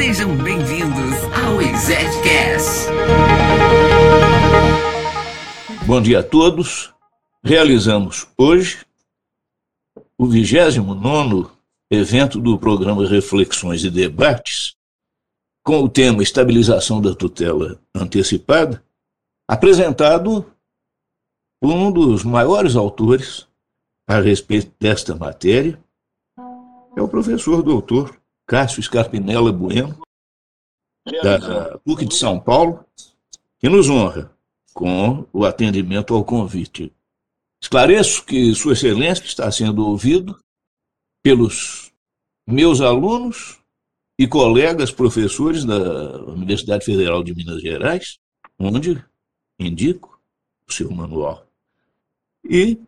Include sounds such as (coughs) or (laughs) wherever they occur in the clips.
Sejam bem-vindos ao ExecCast. Bom dia a todos. Realizamos hoje o 29 evento do programa Reflexões e Debates, com o tema Estabilização da Tutela Antecipada, apresentado por um dos maiores autores a respeito desta matéria, é o professor doutor Cássio Scarpinella Bueno, da PUC de São Paulo, que nos honra com o atendimento ao convite. Esclareço que Sua Excelência está sendo ouvido pelos meus alunos e colegas professores da Universidade Federal de Minas Gerais, onde indico o seu manual. E,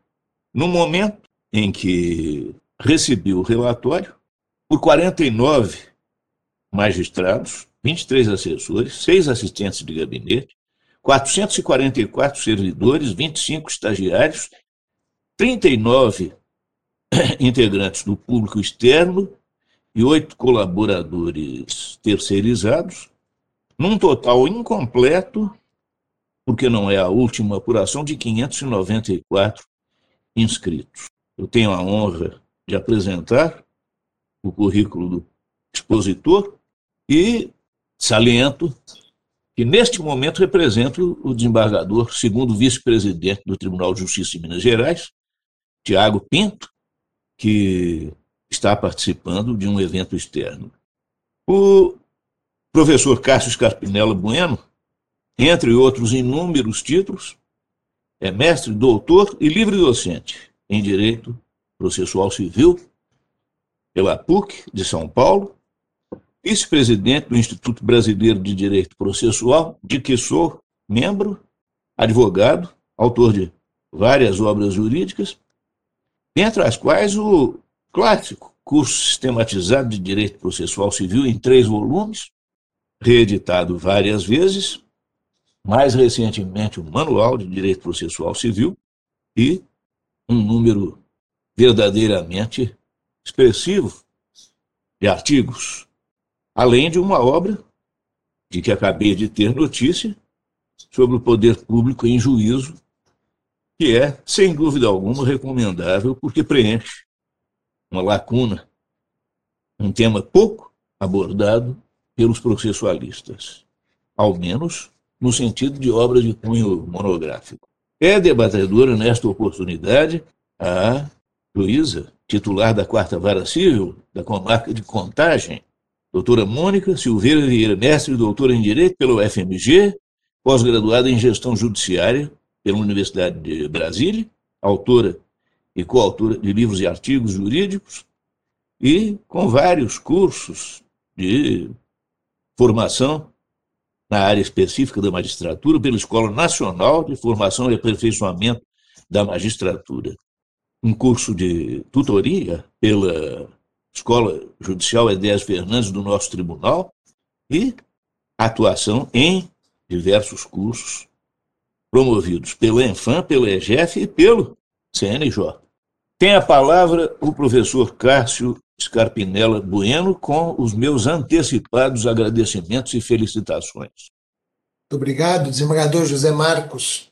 no momento em que recebi o relatório, por 49 magistrados, 23 assessores, 6 assistentes de gabinete, 444 servidores, 25 estagiários, 39 (coughs) integrantes do público externo e oito colaboradores terceirizados, num total incompleto, porque não é a última apuração, de 594 inscritos. Eu tenho a honra de apresentar o currículo do expositor e saliento que neste momento represento o desembargador, segundo vice-presidente do Tribunal de Justiça de Minas Gerais, Tiago Pinto, que está participando de um evento externo. O professor Cássio Scarpinella Bueno, entre outros inúmeros títulos, é mestre, doutor e livre docente em Direito Processual Civil pela PUC de São Paulo, vice-presidente do Instituto Brasileiro de Direito Processual, de que sou membro, advogado, autor de várias obras jurídicas, dentre as quais o clássico curso sistematizado de Direito Processual Civil em três volumes, reeditado várias vezes, mais recentemente o Manual de Direito Processual Civil e um número verdadeiramente expressivo de artigos, além de uma obra de que acabei de ter notícia sobre o poder público em juízo, que é, sem dúvida alguma, recomendável porque preenche uma lacuna, um tema pouco abordado pelos processualistas, ao menos no sentido de obra de cunho monográfico. É debatedora nesta oportunidade a Luísa titular da Quarta Vara Civil da Comarca de Contagem, doutora Mônica Silveira Vieira, mestre e doutora em Direito pelo FMG, pós-graduada em Gestão Judiciária pela Universidade de Brasília, autora e coautora de livros e artigos jurídicos, e com vários cursos de formação na área específica da magistratura pela Escola Nacional de Formação e Aperfeiçoamento da Magistratura um curso de tutoria pela Escola Judicial Edésio Fernandes do nosso tribunal e atuação em diversos cursos promovidos pela Enfam, pela EGF e pelo CNJ. Tem a palavra o professor Cássio Scarpinella Bueno com os meus antecipados agradecimentos e felicitações. Muito obrigado, desembargador José Marcos.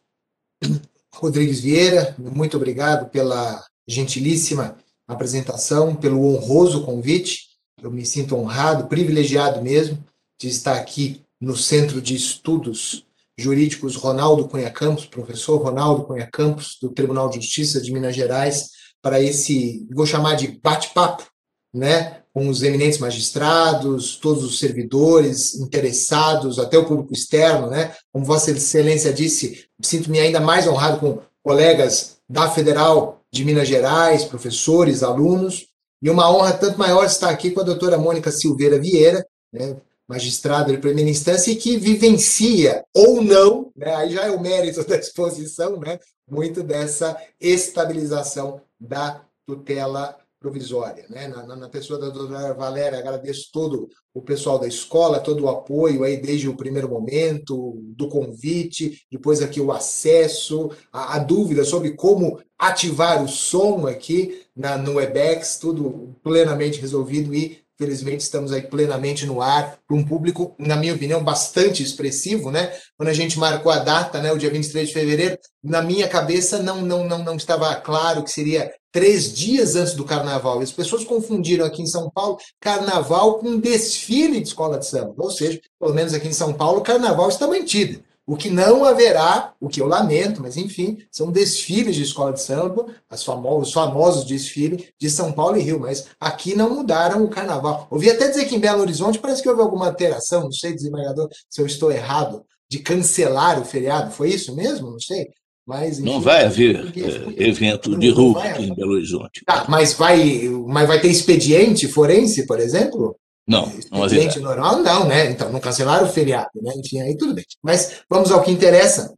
Rodrigues Vieira, muito obrigado pela gentilíssima apresentação, pelo honroso convite. Eu me sinto honrado, privilegiado mesmo de estar aqui no Centro de Estudos Jurídicos Ronaldo Cunha Campos, professor Ronaldo Cunha Campos, do Tribunal de Justiça de Minas Gerais, para esse, vou chamar de bate-papo, né, com os eminentes magistrados, todos os servidores interessados, até o público externo, né? Como Vossa Excelência disse, sinto-me ainda mais honrado com colegas da Federal de Minas Gerais, professores, alunos, e uma honra tanto maior estar aqui com a doutora Mônica Silveira Vieira, né? magistrado de primeira instância e que vivencia ou não, né, aí já é o mérito (laughs) da exposição, né, muito dessa estabilização da tutela provisória. Né? Na, na, pessoa da doutora Valéria, agradeço todo o pessoal da escola, todo o apoio aí desde o primeiro momento, do convite, depois aqui o acesso, a, a dúvida sobre como ativar o som aqui na, no Webex, tudo plenamente resolvido e Felizmente estamos aí plenamente no ar para um público, na minha opinião, bastante expressivo, né? Quando a gente marcou a data, né, o dia 23 de fevereiro, na minha cabeça não não não, não estava claro que seria três dias antes do carnaval. As pessoas confundiram aqui em São Paulo carnaval com desfile de escola de samba. Ou seja, pelo menos aqui em São Paulo, carnaval está mantido. O que não haverá, o que eu lamento, mas enfim, são desfiles de escola de samba, as famosos, os famosos desfiles de São Paulo e Rio, mas aqui não mudaram o carnaval. Ouvi até dizer que em Belo Horizonte parece que houve alguma alteração, não sei, desembargador, se eu estou errado, de cancelar o feriado. Foi isso mesmo? Não sei. Mas, enfim, não vai haver porque, evento de rua aqui em Belo Horizonte. Tá, mas vai, mas vai ter expediente forense, por exemplo? Não, não Cliente normal, não, né? Então, não cancelaram o feriado, né? Enfim, aí tudo bem. Mas vamos ao que interessa.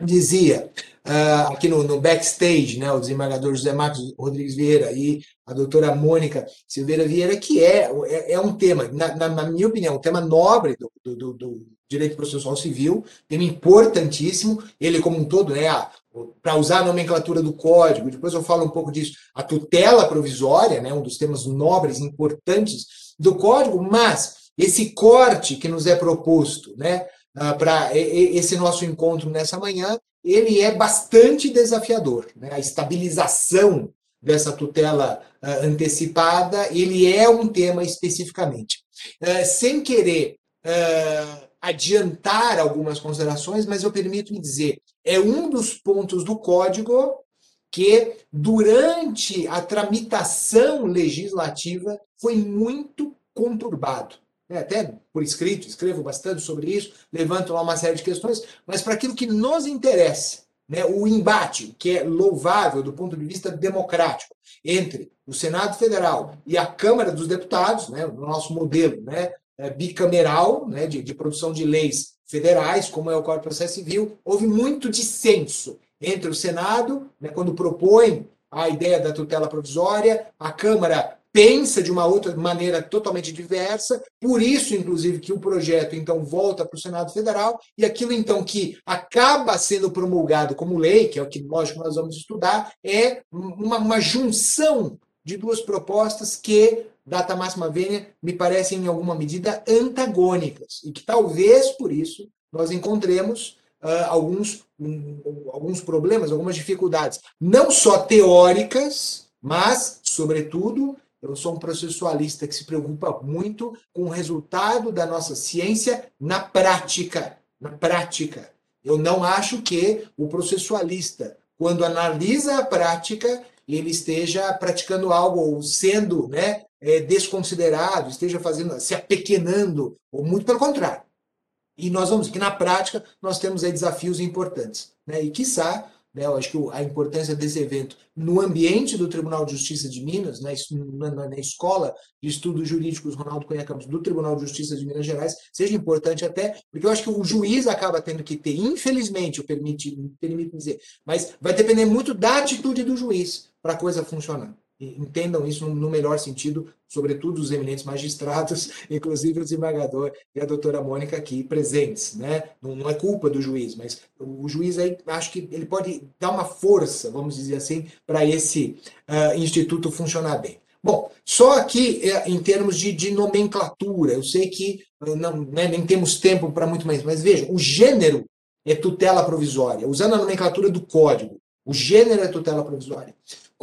Dizia uh, aqui no, no, backstage, né, o desembargador José Marcos Rodrigues Vieira e a doutora Mônica Silveira Vieira, que é, é, é um tema, na, na, na, minha opinião, um tema nobre do, do, do, direito processual civil, tema importantíssimo, ele como um todo, né, para usar a nomenclatura do código, depois eu falo um pouco disso, a tutela provisória, né, um dos temas nobres, importantes do código, mas esse corte que nos é proposto, né, ah, para esse nosso encontro nessa manhã, ele é bastante desafiador. Né? A estabilização dessa tutela uh, antecipada, ele é um tema especificamente. Uh, sem querer adiantar algumas considerações, mas eu permito me dizer, é um dos pontos do código que, durante a tramitação legislativa, foi muito conturbado. É, até por escrito, escrevo bastante sobre isso, levanto lá uma série de questões, mas para aquilo que nos interessa, né, o embate, que é louvável do ponto de vista democrático, entre o Senado Federal e a Câmara dos Deputados, né, o nosso modelo né, é, bicameral né, de, de produção de leis federais, como é o Código de Processo Civil, houve muito dissenso entre o Senado, né, quando propõe a ideia da tutela provisória, a Câmara pensa de uma outra maneira totalmente diversa, por isso, inclusive, que o projeto então volta para o Senado Federal, e aquilo então que acaba sendo promulgado como lei, que é o que lógico nós vamos estudar, é uma, uma junção de duas propostas que, data máxima vênia, me parecem em alguma medida antagônicas, e que talvez por isso nós encontremos uh, alguns, um, alguns problemas, algumas dificuldades, não só teóricas, mas, sobretudo, eu sou um processualista que se preocupa muito com o resultado da nossa ciência na prática. Na prática. Eu não acho que o processualista, quando analisa a prática, ele esteja praticando algo ou sendo né, é, desconsiderado, esteja fazendo, se apequenando, ou muito pelo contrário. E nós vamos que na prática nós temos aí desafios importantes, né? E quiçá né? Eu acho que a importância desse evento no ambiente do Tribunal de Justiça de Minas, né? na, na, na escola de estudos jurídicos Ronaldo Cunha Campos do Tribunal de Justiça de Minas Gerais, seja importante até, porque eu acho que o juiz acaba tendo que ter, infelizmente, eu permito, permito dizer, mas vai depender muito da atitude do juiz para a coisa funcionar entendam isso no melhor sentido, sobretudo os eminentes magistrados, (laughs) inclusive o desembargador e a doutora Mônica aqui presentes, né? Não, não, é culpa do juiz, mas o juiz aí acho que ele pode dar uma força, vamos dizer assim, para esse uh, instituto funcionar bem. Bom, só aqui eh, em termos de, de nomenclatura, eu sei que uh, não, né, nem temos tempo para muito mais, mas veja, o gênero é tutela provisória, usando a nomenclatura do código. O gênero é tutela provisória.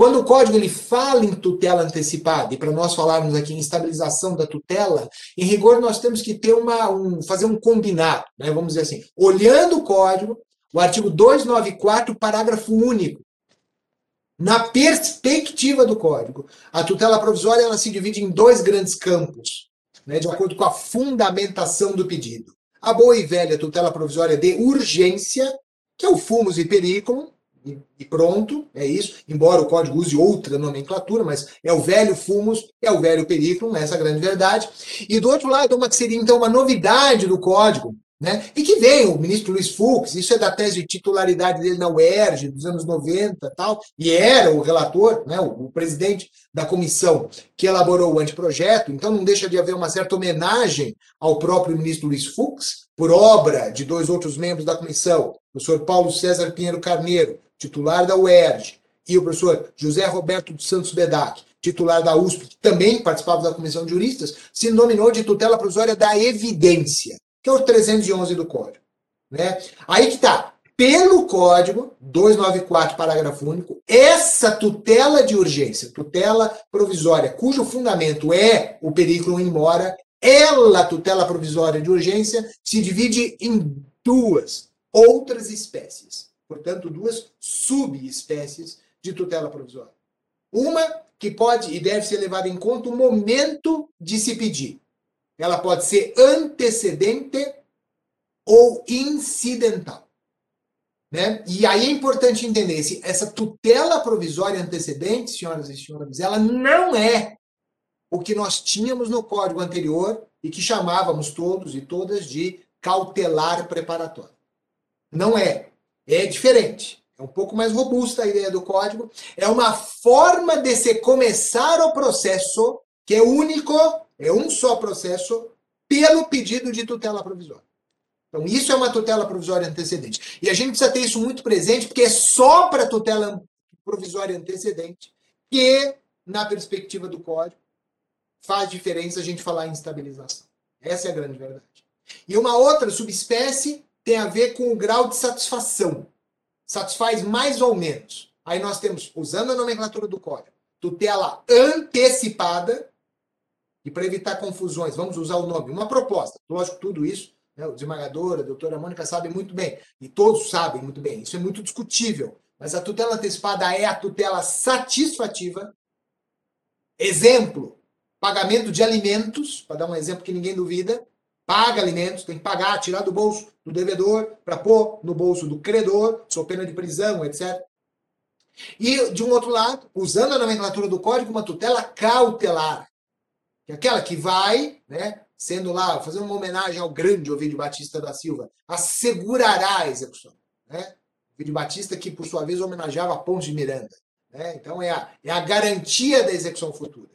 Quando o código ele fala em tutela antecipada, e para nós falarmos aqui em estabilização da tutela, em rigor nós temos que ter uma, um, fazer um combinado, né? vamos dizer assim, olhando o código, o artigo 294, parágrafo único, na perspectiva do código, a tutela provisória ela se divide em dois grandes campos, né, de acordo com a fundamentação do pedido. A boa e velha tutela provisória de urgência, que é o fumus e periculum, e pronto, é isso. Embora o código use outra nomenclatura, mas é o velho fumus, é o velho periculum, essa é a grande verdade. E do outro lado, uma que seria então uma novidade do código, né? E que vem o ministro Luiz Fux, isso é da tese de titularidade dele na UERJ, dos anos 90 tal, e era o relator, né, o, o presidente da comissão que elaborou o anteprojeto, então não deixa de haver uma certa homenagem ao próprio ministro Luiz Fux, por obra de dois outros membros da comissão, o professor Paulo César Pinheiro Carneiro, titular da UERJ, e o professor José Roberto dos Santos Bedac, titular da USP, que também participava da comissão de juristas, se nominou de tutela provisória da evidência que é o 311 do Código. Né? Aí que está. Pelo Código 294, parágrafo único, essa tutela de urgência, tutela provisória, cujo fundamento é o perículo em mora, ela, tutela provisória de urgência, se divide em duas outras espécies. Portanto, duas subespécies de tutela provisória. Uma que pode e deve ser levada em conta o momento de se pedir. Ela pode ser antecedente ou incidental. Né? E aí é importante entender se essa tutela provisória antecedente, senhoras e senhores, ela não é o que nós tínhamos no código anterior e que chamávamos todos e todas de cautelar preparatório. Não é. É diferente. É um pouco mais robusta a ideia do código. É uma forma de se começar o processo que é único é um só processo pelo pedido de tutela provisória. Então, isso é uma tutela provisória antecedente. E a gente precisa ter isso muito presente, porque é só para tutela provisória antecedente que, na perspectiva do código, faz diferença a gente falar em estabilização. Essa é a grande verdade. E uma outra subespécie tem a ver com o grau de satisfação. Satisfaz mais ou menos. Aí nós temos, usando a nomenclatura do código, tutela antecipada, e para evitar confusões, vamos usar o nome, uma proposta. Lógico, tudo isso, né, o desembargador, a doutora Mônica sabe muito bem, e todos sabem muito bem, isso é muito discutível. Mas a tutela antecipada é a tutela satisfativa. Exemplo, pagamento de alimentos, para dar um exemplo que ninguém duvida, paga alimentos, tem que pagar, tirar do bolso do devedor para pôr no bolso do credor, sob pena de prisão, etc. E, de um outro lado, usando a nomenclatura do código, uma tutela cautelar que é aquela que vai, né, sendo lá, fazendo uma homenagem ao grande Ovidio Batista da Silva, assegurará a execução. Né? Ovidio Batista que, por sua vez, homenageava a Ponte de Miranda. Né? Então, é a, é a garantia da execução futura.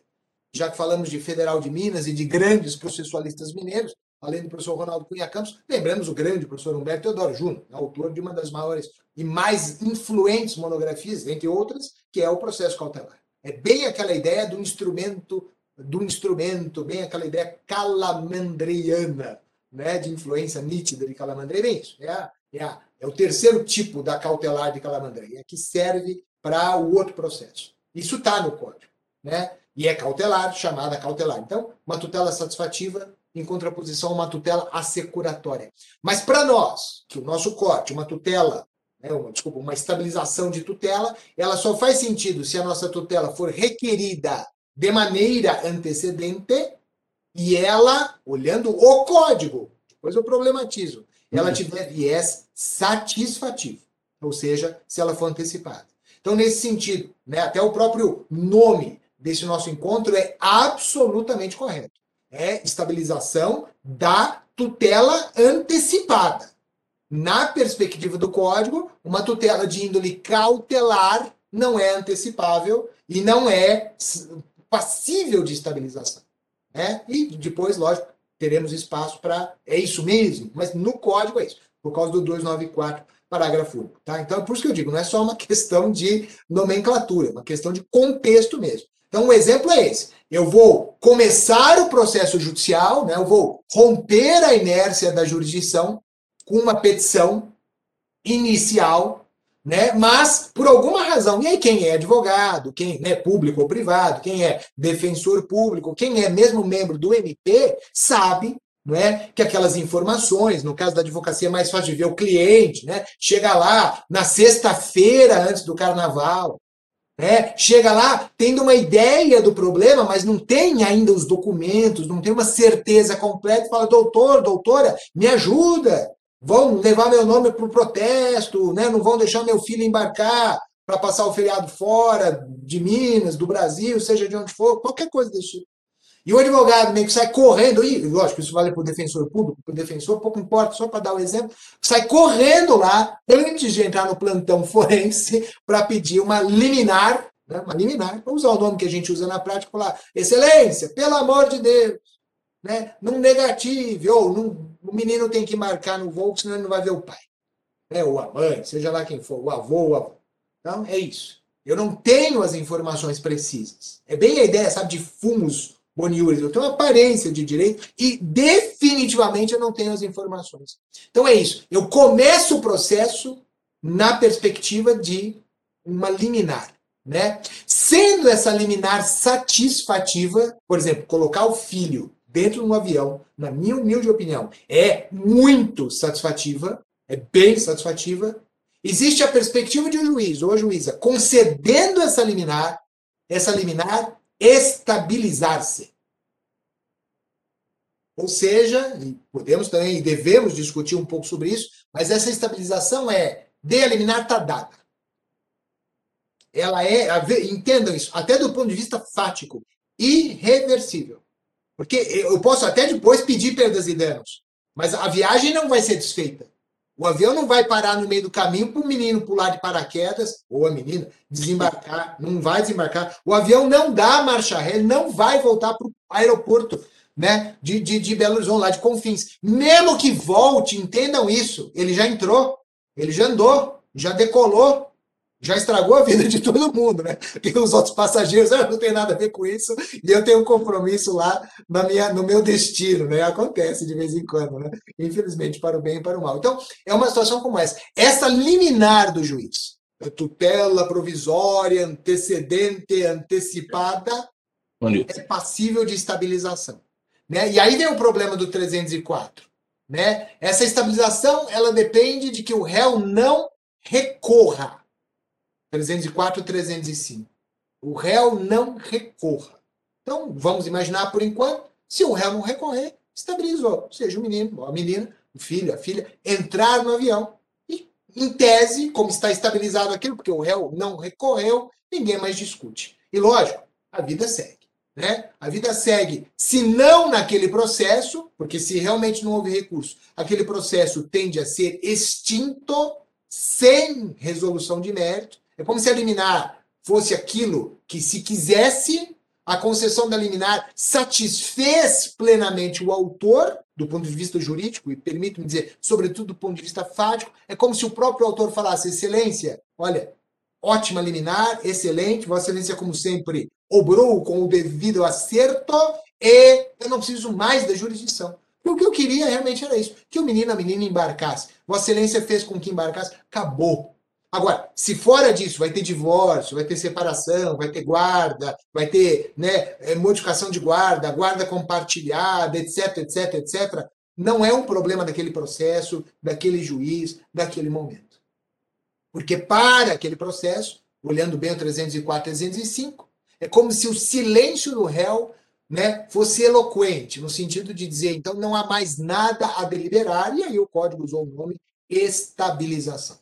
Já que falamos de Federal de Minas e de grandes processualistas mineiros, além do professor Ronaldo Cunha Campos, lembramos o grande professor Humberto Teodoro Júnior, né, autor de uma das maiores e mais influentes monografias, entre outras, que é o processo cautelar. É bem aquela ideia do instrumento do instrumento, bem aquela ideia calamandreiana, né, de influência nítida de Calamandrei, bem isso. É, é, é o terceiro tipo da cautelar de Calamandrei, é que serve para o outro processo. Isso está no código, né? E é cautelar, chamada cautelar. Então, uma tutela satisfativa em contraposição a uma tutela assecuratória. Mas para nós, que o nosso corte, uma tutela, né, uma, desculpa, uma estabilização de tutela, ela só faz sentido se a nossa tutela for requerida de maneira antecedente e ela, olhando o código, depois eu problematizo, ela uhum. tiver viés satisfativo, ou seja, se ela for antecipada. Então, nesse sentido, né, até o próprio nome desse nosso encontro é absolutamente correto. É estabilização da tutela antecipada. Na perspectiva do código, uma tutela de índole cautelar não é antecipável e não é passível de estabilização. Né? E depois, lógico, teremos espaço para. É isso mesmo, mas no código é isso, por causa do 294, parágrafo único. Tá? Então, é por isso que eu digo, não é só uma questão de nomenclatura, é uma questão de contexto mesmo. Então, o um exemplo é esse. Eu vou começar o processo judicial, né? eu vou romper a inércia da jurisdição com uma petição inicial né? Mas por alguma razão, e aí quem é advogado, quem é né, público ou privado, quem é defensor público, quem é mesmo membro do MP, sabe não é? Que aquelas informações, no caso da advocacia, é mais fácil de ver o cliente, né? Chega lá na sexta-feira antes do carnaval, né? Chega lá tendo uma ideia do problema, mas não tem ainda os documentos, não tem uma certeza completa, fala, doutor, doutora, me ajuda. vão levar meu nome para o protesto, né? não vão deixar meu filho embarcar para passar o feriado fora de Minas, do Brasil, seja de onde for, qualquer coisa desse tipo. E o advogado meio que sai correndo, e lógico, isso vale para o defensor público, para o defensor, pouco importa, só para dar o um exemplo, sai correndo lá, antes de entrar no plantão forense, (laughs) para pedir uma liminar, né, uma liminar, vamos usar o nome que a gente usa na prática, falar, excelência, pelo amor de Deus, né, não negative, ou não, o menino tem que marcar no voo, senão ele não vai ver o pai, né, ou a mãe, seja lá quem for, o avô, o avô. Então, é isso. Eu não tenho as informações precisas. É bem a ideia, sabe, de fumos Boniures, eu tenho uma aparência de direito e definitivamente eu não tenho as informações. Então é isso. Eu começo o processo na perspectiva de uma liminar. Né? Sendo essa liminar satisfativa, por exemplo, colocar o filho dentro de um avião, na minha humilde opinião, é muito satisfativa, é bem satisfativa. Existe a perspectiva de um juiz ou juíza concedendo essa liminar, essa liminar estabilizar-se. Ou seja, podemos também e devemos discutir um pouco sobre isso, mas essa estabilização é de eliminar está dada. Ela é, entendam isso, até do ponto de vista fático, irreversível. Porque eu posso até depois pedir perdas e danos, mas a viagem não vai ser desfeita. O avião não vai parar no meio do caminho para o menino pular de paraquedas, ou a menina, desembarcar, não vai desembarcar. O avião não dá marcha ré, não vai voltar para o aeroporto né, de, de, de Belo Horizonte, lá de Confins. Mesmo que volte, entendam isso, ele já entrou, ele já andou, já decolou, já estragou a vida de todo mundo, né? Porque os outros passageiros ah, não tem nada a ver com isso e eu tenho um compromisso lá na minha, no meu destino, né? Acontece de vez em quando, né? Infelizmente, para o bem e para o mal. Então, é uma situação como essa. Essa liminar do juiz, tutela provisória, antecedente, antecipada, é passível de estabilização. Né? E aí vem o problema do 304. Né? Essa estabilização ela depende de que o réu não recorra. 304 305. O réu não recorra. Então, vamos imaginar por enquanto, se o réu não recorrer, estabilizou. Seja o menino, a menina, o filho, a filha, entrar no avião. E, em tese, como está estabilizado aquilo, porque o réu não recorreu, ninguém mais discute. E lógico, a vida segue. Né? A vida segue, se não naquele processo, porque se realmente não houve recurso, aquele processo tende a ser extinto sem resolução de mérito. É como se a liminar fosse aquilo que, se quisesse, a concessão da liminar satisfez plenamente o autor, do ponto de vista jurídico, e permito-me dizer, sobretudo do ponto de vista fático, é como se o próprio autor falasse: Excelência, olha, ótima liminar, excelente, Vossa Excelência, como sempre, obrou com o devido acerto e eu não preciso mais da jurisdição. o que eu queria realmente era isso, que o menino, a menina embarcasse. Vossa Excelência fez com que embarcasse, acabou. Agora, se fora disso vai ter divórcio, vai ter separação, vai ter guarda, vai ter né, é, modificação de guarda, guarda compartilhada, etc, etc, etc, não é um problema daquele processo, daquele juiz, daquele momento. Porque para aquele processo, olhando bem o 304 305, é como se o silêncio do réu né, fosse eloquente, no sentido de dizer, então não há mais nada a deliberar, e aí o código usou o nome estabilização.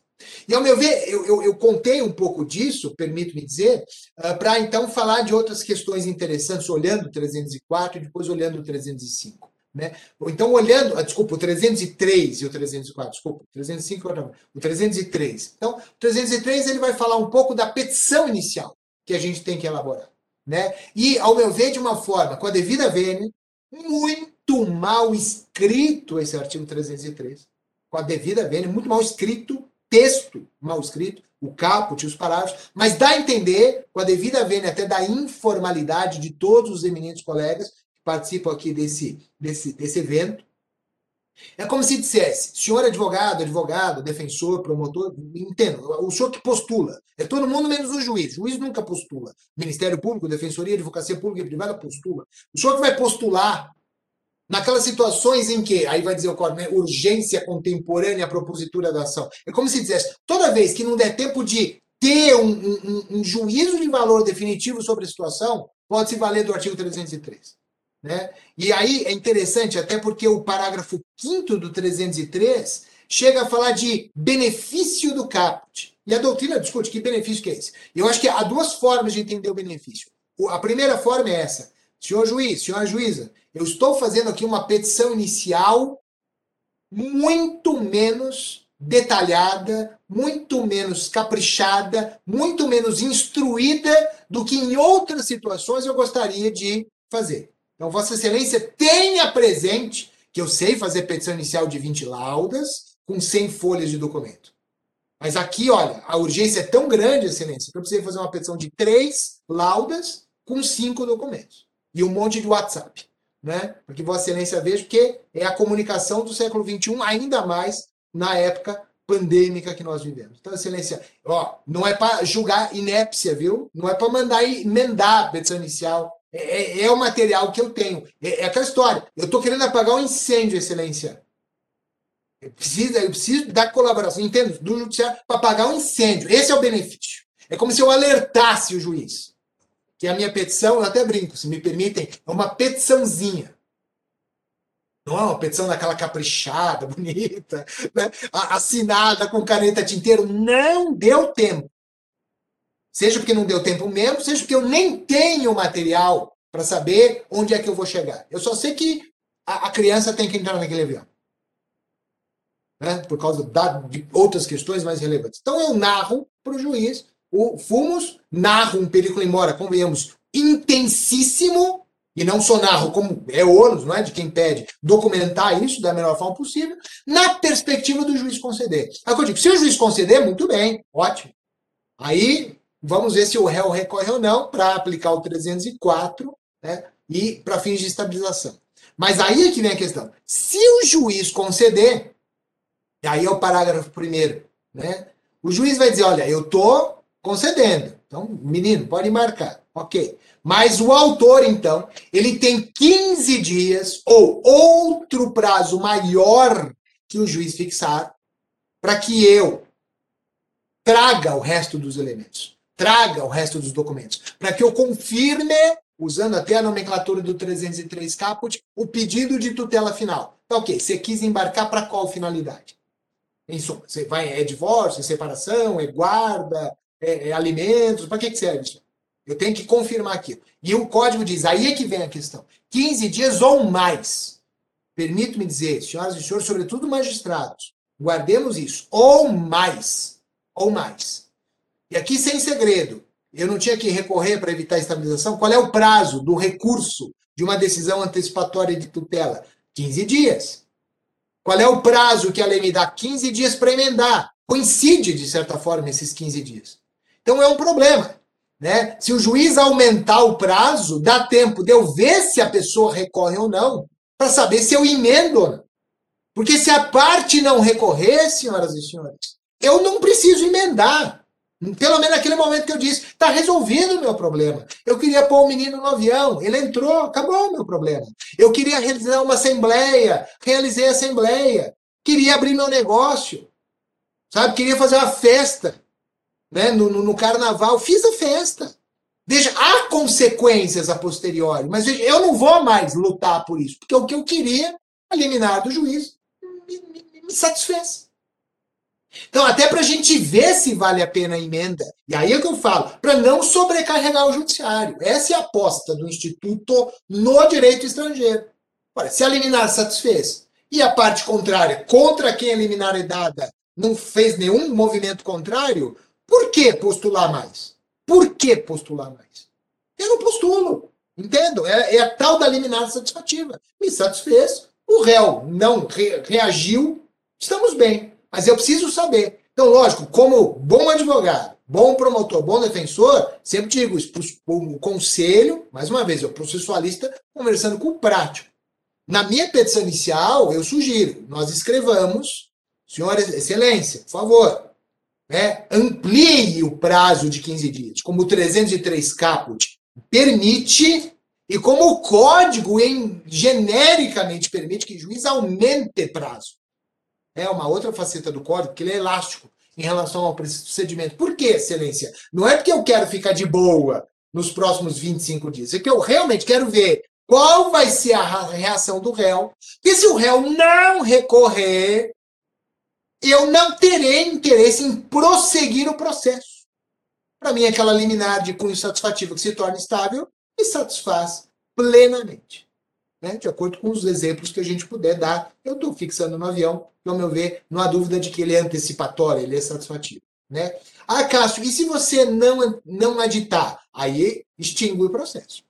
E ao meu ver, eu, eu, eu contei um pouco disso, permito-me dizer, uh, ah, para então falar de outras questões interessantes, olhando o 304 e depois olhando o 305. Né? Então, olhando, ah, desculpa, o 303 e o 304, desculpa, o 305 o 303. Então, o 303 ele vai falar um pouco da petição inicial que a gente tem que elaborar. Né? E, ao meu ver, de uma forma, com a devida vênia, muito mal escrito esse artigo 303. Com a devida vênia, muito mal escrito, texto mal escrito, o caput, os parágrafos, mas dá a entender, com a devida vênia até da informalidade de todos os eminentes colegas que participam aqui desse, desse, desse evento, é como se dissesse, senhor advogado, advogado, defensor, promotor, entenda, o senhor que postula. É todo mundo menos o juiz. O juiz nunca postula. Ministério Público, Defensoria, Advocacia Pública e Privada postula. O senhor que vai postular naquelas situações em que, aí vai dizer o código, urgência contemporânea, propositura da ação. É como se dissesse, toda vez que não der tempo de ter um, um, um juízo de valor definitivo sobre a situação, pode se valer do artigo 303. Né? E aí é interessante, até porque o parágrafo 5 do 303 chega a falar de benefício do caput. E a doutrina discute que benefício que é esse. Eu acho que há duas formas de entender o benefício. A primeira forma é essa. Senhor juiz, senhora juíza, eu estou fazendo aqui uma petição inicial muito menos detalhada, muito menos caprichada, muito menos instruída do que em outras situações eu gostaria de fazer. Então, Vossa Excelência tenha presente que eu sei fazer petição inicial de 20 laudas com 100 folhas de documento. Mas aqui, olha, a urgência é tão grande, Excelência, que eu precisei fazer uma petição de três laudas com cinco documentos. E um monte de WhatsApp. Né? Porque Vossa Excelência veja que é a comunicação do século XXI, ainda mais na época pandêmica que nós vivemos. Então, Excelência, ó, não é para julgar inépcia, viu? Não é para mandar emendar a petição inicial. É, é, é, o material que eu tenho. É, é aquela história. Eu estou querendo apagar um incêndio, Excelência. Eu preciso, eu preciso da colaboração, entendo, do judiciário para apagar um incêndio. Esse é o benefício. É como se eu alertasse o juiz. Que a minha petição, eu até brinco, se me permitem, é uma petiçãozinha. Não é uma petição daquela caprichada, (laughs) bonita, né? assinada com caneta tinteiro. Não deu tempo. Seja porque não deu tempo mesmo, seja porque eu nem tenho material para saber onde é que eu vou chegar. Eu só sei que a, a criança tem que entrar naquele avião. Né? Por causa da, de outras questões mais relevantes. Então eu narro para o juiz. O Fumos narra um perigo, embora, convenhamos, intensíssimo, e não só narro, como é ônus, não é? De quem pede, documentar isso da melhor forma possível, na perspectiva do juiz conceder. Aí eu digo, se o juiz conceder, muito bem, ótimo. Aí vamos ver se o réu recorre ou não para aplicar o 304 né? e para fins de estabilização. Mas aí é que vem a questão. Se o juiz conceder, aí é o parágrafo primeiro, né? O juiz vai dizer, olha, eu estou concedendo. Então, menino, pode marcar. Ok. Mas o autor, então, ele tem 15 dias ou outro prazo maior que o juiz fixar para que eu traga o resto dos elementos, traga o resto dos documentos, para que eu confirme, usando até a nomenclatura do 303 caput, o pedido de tutela final. Então, ok, você quis embarcar para qual finalidade? Em suma, você vai, é divórcio, é separação, é guarda, é, é alimentos, para que, que serve isso? Eu tenho que confirmar aquilo. E o código diz, aí é que vem a questão. 15 dias ou mais. Permito-me dizer, senhoras e senhores, sobretudo magistrados, guardemos isso. Ou mais. Ou mais. E aqui, sem segredo, eu não tinha que recorrer para evitar a estabilização. Qual é o prazo do recurso de uma decisão antecipatória de tutela? 15 dias. Qual é o prazo que a lei me dá? 15 dias para emendar. Coincide, de certa forma, esses 15 dias. Então é um problema. Né? Se o juiz aumentar o prazo, dá tempo de eu ver se a pessoa recorre ou não, para saber se eu emendo. Porque se a parte não recorrer, senhoras e senhores, eu não preciso emendar. Pelo menos naquele momento que eu disse, está resolvido o meu problema. Eu queria pôr o menino no avião, ele entrou, acabou o meu problema. Eu queria realizar uma assembleia, realizei a assembleia. Queria abrir meu negócio, sabe? Queria fazer uma festa né, no, no, no carnaval, fiz a festa. Veja, há consequências a posteriori, mas veja, eu não vou mais lutar por isso, porque o que eu queria, eliminar do juiz, me, me, me satisfez. Então, até para a gente ver se vale a pena a emenda, e aí é que eu falo, para não sobrecarregar o judiciário. Essa é a aposta do Instituto no direito estrangeiro. Olha, se a liminar satisfez e a parte contrária, contra quem a liminar é dada, não fez nenhum movimento contrário, por que postular mais? Por que postular mais? Eu não postulo. Entendo? É, é a tal da liminar satisfativa. Me satisfez, o réu não re, reagiu, estamos bem. Mas eu preciso saber. Então, lógico, como bom advogado, bom promotor, bom defensor, sempre digo isso o conselho, mais uma vez, eu processualista conversando com o prático. Na minha petição inicial, eu sugiro, nós escrevamos, senhora excelência, por favor, né, amplie o prazo de 15 dias, como o 303 caput permite e como o código em, genericamente permite que o juiz aumente prazo. É uma outra faceta do código, que ele é elástico em relação ao procedimento. Por quê, excelência? Não é porque eu quero ficar de boa nos próximos 25 dias, é que eu realmente quero ver qual vai ser a reação do réu. E se o réu não recorrer, eu não terei interesse em prosseguir o processo. Para mim, aquela liminar de cunho satisfativo que se torna estável me satisfaz plenamente. Né? De acordo com os exemplos que a gente puder dar, eu estou fixando no avião, que, ao meu ver, não há dúvida de que ele é antecipatório, ele é satisfativo. Né? Ah, Cássio, e se você não, não aditar? Aí extingue o processo.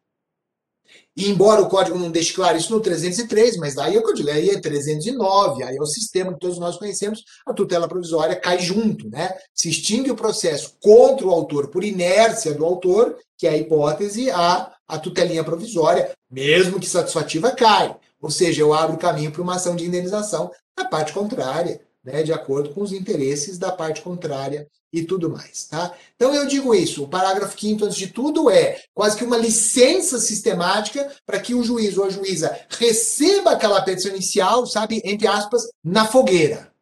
E embora o código não deixe claro isso no 303, mas daí é o que eu digo, aí é 309, aí é o sistema que todos nós conhecemos, a tutela provisória cai junto, né? Se extingue o processo contra o autor por inércia do autor, que é a hipótese, a, a tutelinha provisória, mesmo que satisfativa, cai. Ou seja, eu abro caminho para uma ação de indenização da parte contrária, né, de acordo com os interesses da parte contrária e tudo mais, tá? Então eu digo isso, o parágrafo 5 antes de tudo é quase que uma licença sistemática para que o juiz ou a juíza receba aquela petição inicial, sabe, entre aspas, na fogueira.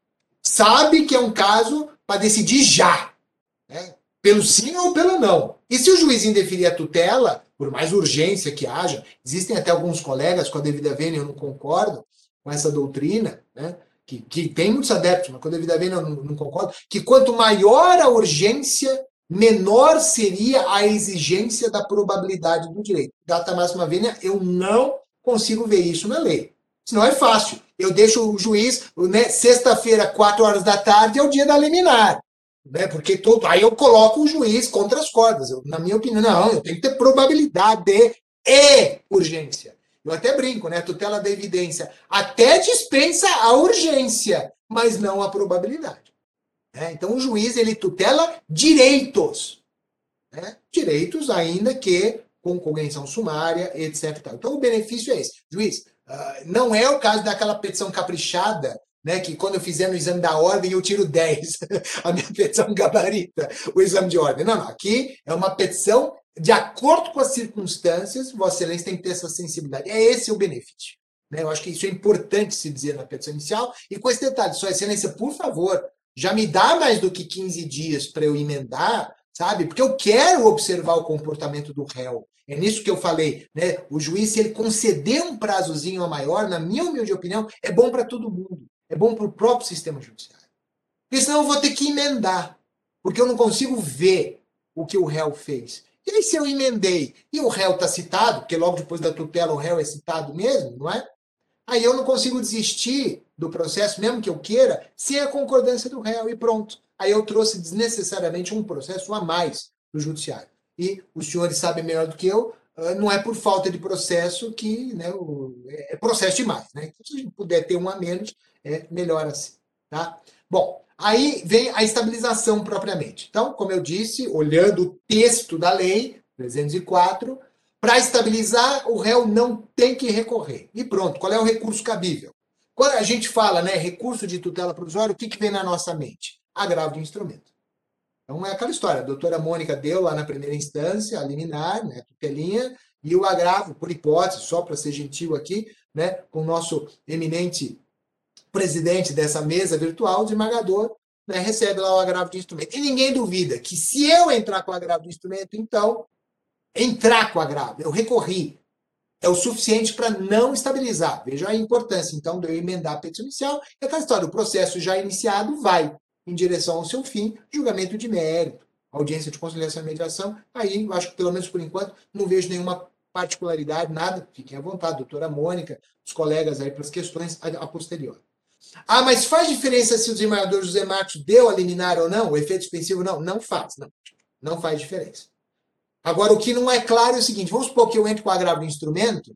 Sabe que é um caso para decidir já, né? pelo sim ou pelo não. E se o juiz indeferir a tutela, por mais urgência que haja, existem até alguns colegas com a devida vênia, eu não concordo com essa doutrina, né? Que, que tem muitos adeptos, mas quando a vida vem não, não concordo, que quanto maior a urgência, menor seria a exigência da probabilidade do direito. Data máxima vênia, eu não consigo ver isso na lei. Senão é fácil. Eu deixo o juiz, né, sexta-feira, quatro horas da tarde, é o dia da liminar. Né, porque todo, aí eu coloco o juiz contra as cordas. Eu, na minha opinião, não, eu tenho que ter probabilidade e urgência. Eu até brinco, né? Tutela da evidência até dispensa a urgência, mas não a probabilidade. Né? Então o juiz ele tutela direitos, né? direitos ainda que com cognição sumária, etc. Então o benefício é esse. Juiz, uh, não é o caso daquela petição caprichada né, que quando eu fizer no exame da ordem eu tiro 10, (laughs) a minha petição gabarita o exame de ordem. Não, não, aqui é uma petição de acordo com as circunstâncias, Vossa Excelência tem que ter essa sensibilidade. É esse o benefício. Né? Eu acho que isso é importante se dizer na petição inicial. E com esse detalhe, Sua Excelência, por favor, já me dá mais do que 15 dias para eu emendar, sabe? Porque eu quero observar o comportamento do réu. É nisso que eu falei, né? O juiz, se ele conceder um prazozinho a maior, na minha humilde opinião, é bom para todo mundo. É bom para o próprio sistema judiciário. Porque senão eu vou ter que emendar. Porque eu não consigo ver o que o réu fez. E aí, se eu emendei e o réu está citado, porque logo depois da tutela o réu é citado mesmo, não é? Aí eu não consigo desistir do processo, mesmo que eu queira, sem a concordância do réu e pronto. Aí eu trouxe desnecessariamente um processo a mais para o judiciário. E os senhores sabem melhor do que eu, ah, não é por falta de processo que né, é processo demais. Né? Então, se a gente puder ter um a menos, é melhor assim. Tá? Bom, Aí vem a estabilização propriamente. Então, como eu disse, olhando o texto da lei 304, para estabilizar, o réu não tem que recorrer. E pronto, qual é o recurso cabível? Quando a gente fala, né, recurso de tutela provisória, o que, que vem na nossa mente? Agravo de instrumento. Então é aquela história, a doutora Mônica deu lá na primeira instância, a liminar, né, tutelinha, e o agravo, por hipótese, só para ser gentil aqui, né, com o nosso eminente presidente dessa mesa virtual, o desembargador, né, recebe lá o agravo de instrumento. E ninguém duvida que se eu entrar com o agravo de instrumento, então, entrar com o agravo, eu recorri, é o suficiente para não estabilizar. Veja a importância, então, de eu emendar a petição inicial. É aquela história, o processo já iniciado vai em direção ao seu fim, julgamento de mérito, audiência de conciliação e mediação. Aí, eu acho que, pelo menos por enquanto, não vejo nenhuma particularidade, nada. Fiquem à vontade, doutora Mônica, os colegas aí para as questões a, posteriori. Ah, mas faz diferença se o desembargador José Marcos deu a liminar ou não? O efeito suspensivo não? Não faz, não. Não faz diferença. Agora, o que não é claro é o seguinte: vamos supor que eu entre com o agravo do instrumento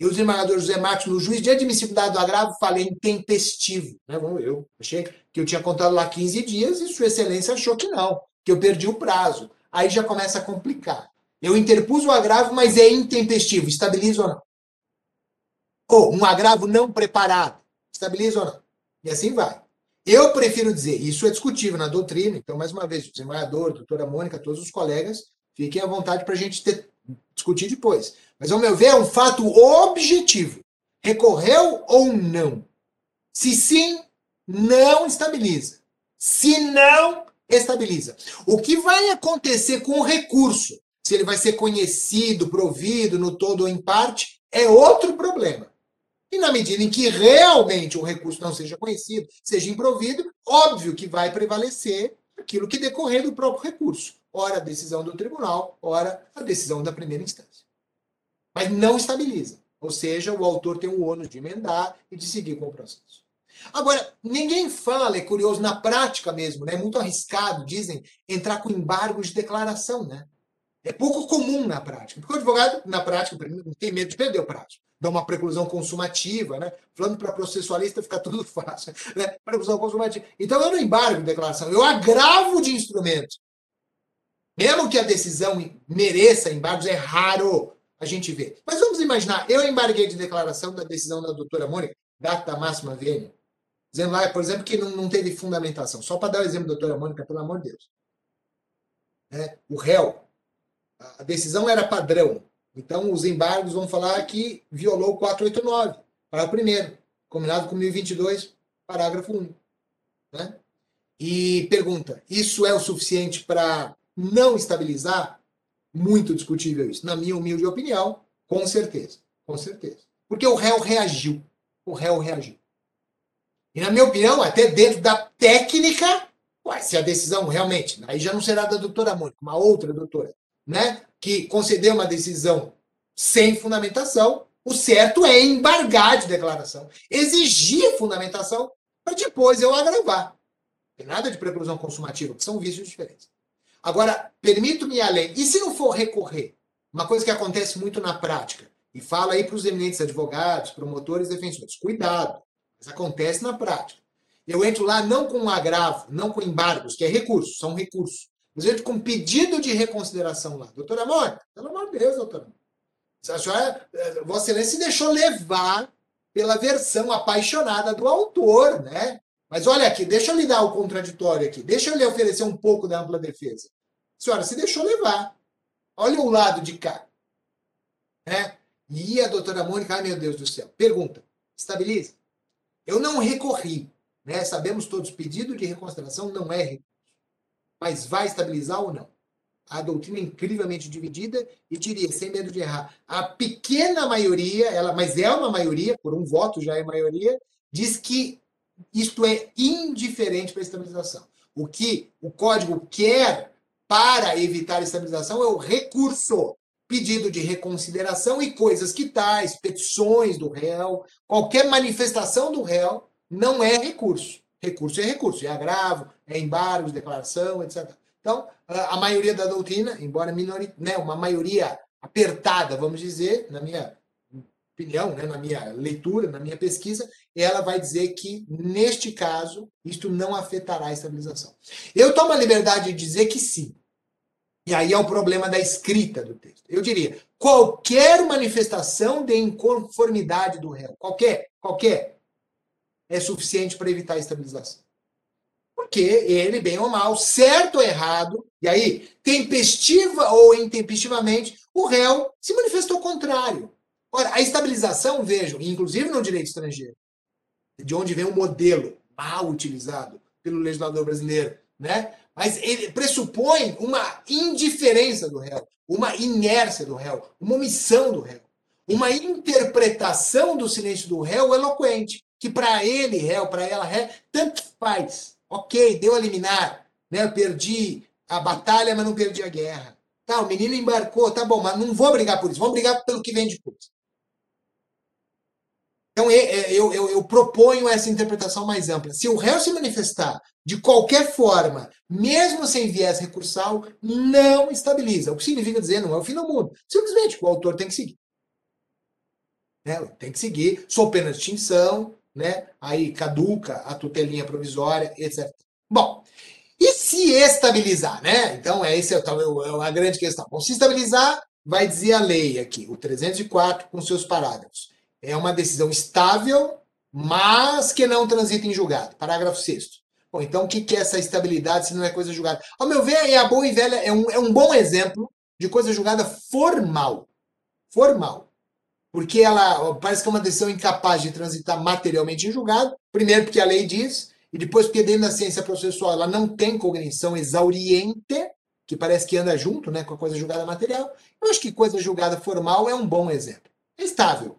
e o desembargador José Marcos, no juiz de admissibilidade do agravo, falei intempestivo. Né? Eu achei que eu tinha contado lá 15 dias e Sua Excelência achou que não, que eu perdi o prazo. Aí já começa a complicar. Eu interpus o agravo, mas é intempestivo. Estabiliza ou não? Ou um agravo não preparado. Estabiliza ou não? E assim vai. Eu prefiro dizer, isso é discutível na doutrina, então, mais uma vez, o desembargador, a doutora Mônica, todos os colegas, fiquem à vontade para a gente ter, discutir depois. Mas, ao meu ver, é um fato objetivo. Recorreu ou não? Se sim, não estabiliza. Se não, estabiliza. O que vai acontecer com o recurso, se ele vai ser conhecido, provido no todo ou em parte, é outro problema. E na medida em que realmente o recurso não seja conhecido, seja improvido, óbvio que vai prevalecer aquilo que decorrer do próprio recurso. Ora a decisão do tribunal, ora a decisão da primeira instância. Mas não estabiliza. Ou seja, o autor tem o ônus de emendar e de seguir com o processo. Agora, ninguém fala, é curioso, na prática mesmo, né? É muito arriscado, dizem, entrar com embargo de declaração, né? É pouco comum na prática. Porque o advogado, na prática, tem medo de perder o prazo. Dá uma preclusão consumativa, né? Falando para processualista fica tudo (laughs) fácil, né? Preclusão consumativa. Então eu não embargo de declaração, eu agravo de instrumento. Mesmo que a decisão mereça embargos, é raro a gente ver. Mas vamos imaginar, eu embarguei de declaração da decisão da doutora Mônica, data máxima vênia, dizendo lá, por exemplo, que não, não teve fundamentação. Só para dar o exemplo da doutora Mônica, pelo amor de Deus. É, o réu, a decisão era padrão. Então, os embargos vão falar que violou o 489, para o primeiro, combinado com 1022, parágrafo 1. Né? E pergunta: isso é o suficiente para não estabilizar? Muito discutível isso. Na minha humilde opinião, com certeza. Com certeza. Porque o réu reagiu. O réu reagiu. E na minha opinião, até dentro da técnica, ué, se a decisão realmente, aí já não será da doutora Mônica, uma outra doutora, né, que concedeu uma decisão sem fundamentação, o certo é embargar de declaração, exigir fundamentação para depois eu agravar. Não tem nada de preclusão consumativa, que são vícios diferentes. Agora, permito-me ir além. E se não for recorrer? Uma coisa que acontece muito na prática, e fala aí para os eminentes advogados, promotores, defensores, cuidado, mas acontece na prática. Eu entro lá não com agravo, não com embargos, que é recurso, são recursos. Entro com pedido de reconsideração lá. Doutora Mônica, pelo amor de Deus, doutora a senhora, eh, Vossa Excelência se deixou levar pela versão apaixonada do autor, né? Mas olha aqui, deixa eu lhe dar o contraditório aqui, deixa eu lhe oferecer um pouco da ampla defesa. A senhora se deixou levar. Olha o lado de cá. Né? E a doutora Mônica, ai meu Deus do céu, pergunta, estabiliza. Eu não recorri, né? Sabemos todos, pedido de reconsideração não é recurso. Mas vai estabilizar ou não? A doutrina é incrivelmente dividida e diria, sem medo de errar, a pequena maioria, ela, mas é uma maioria, por um voto já é maioria, diz que isto é indiferente para a estabilização. O que o código quer para evitar a estabilização é o recurso, pedido de reconsideração e coisas que tais, petições do réu, qualquer manifestação do réu não é recurso. Recurso é recurso, é agravo, é embargo, declaração, etc. Então, a maioria da doutrina, embora minori, né, uma maioria apertada, vamos dizer, na minha opinião, né, na minha leitura, na minha pesquisa, ela vai dizer que, neste caso, isto não afetará a estabilização. Eu tomo a liberdade de dizer que sim. E aí é o problema da escrita do texto. Eu diria, qualquer manifestação de inconformidade do réu, qualquer, qualquer, é suficiente para evitar a estabilização. Porque ele, bem ou mal, certo ou errado, e aí, tempestiva ou intempestivamente, o réu se manifestou contrário. Ora, a estabilização, vejam, inclusive no direito estrangeiro, de onde vem o modelo mal utilizado pelo legislador brasileiro, né? Mas ele pressupõe uma indiferença do réu, uma inércia do réu, uma omissão do réu, uma interpretação do silêncio do réu eloquente, que para ele, réu, para ela, réu, tanto faz. Ok, deu a liminar, né? Eu perdi a batalha, mas não perdi a guerra. Tá, o menino embarcou, tá bom, mas não vou brigar por isso, vamos brigar pelo que vem depois. Então, eu, eu, eu, proponho essa interpretação mais ampla. Se o réu se manifestar de qualquer forma, mesmo sem viés recursal, não estabiliza. O que significa dizer não é o fim do mundo. Simplesmente o autor tem que seguir. Né? Tem que seguir, sou pena de extinção, né? aí caduca a tutelinha provisória, etc. Bom, e se estabilizar? Né? Então, é essa é, é a grande questão. Bom, se estabilizar, vai dizer a lei aqui, o 304, com seus parágrafos é uma decisão estável, mas que não transita em julgado. Parágrafo 6 Bom, então o que é essa estabilidade se não é coisa julgada? Ao meu ver, é a boa e velha, é um, é um bom exemplo de coisa julgada formal. Formal. Porque ela parece que é uma decisão incapaz de transitar materialmente em julgado. Primeiro, porque a lei diz, e depois, porque dentro da ciência processual ela não tem cognição exauriente, que parece que anda junto né, com a coisa julgada material. Eu acho que coisa julgada formal é um bom exemplo. É estável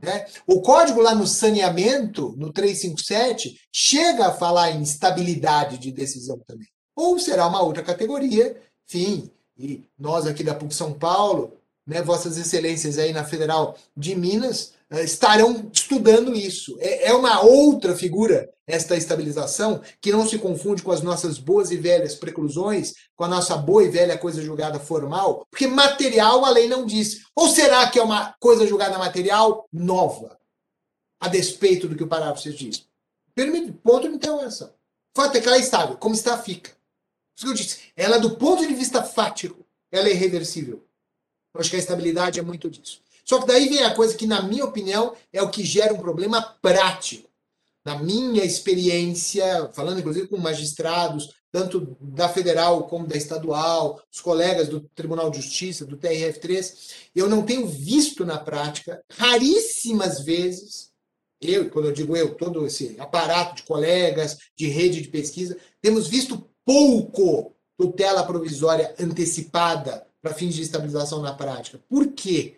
Né? O código lá no saneamento, no 357, chega a falar em estabilidade de decisão também. Ou será uma outra categoria, enfim, e nós aqui da PUC São Paulo, né, vossas excelências aí na Federal de Minas, eh, estarão estudando isso. É, é uma outra figura, esta estabilização, que não se confunde com as nossas boas e velhas preclusões, com a nossa boa e velha coisa julgada formal, porque material a lei não diz. Ou será que é uma coisa julgada material nova, a despeito do que o parágrafo 6 diz? Permite, ponto de interrogação. Fato é que ela é estável, como está, fica. Isso que eu disse. Ela, do ponto de vista fático, ela é irreversível. Eu acho que a estabilidade é muito disso. Só que daí vem a coisa que, na minha opinião, é o que gera um problema prático. Na minha experiência, falando inclusive com magistrados, tanto da federal como da estadual, os colegas do Tribunal de Justiça, do TRF3, eu não tenho visto na prática, raríssimas vezes, eu, quando eu digo eu, todo esse aparato de colegas, de rede de pesquisa, temos visto pouco tutela provisória antecipada para fins de estabilização na prática. Por quê?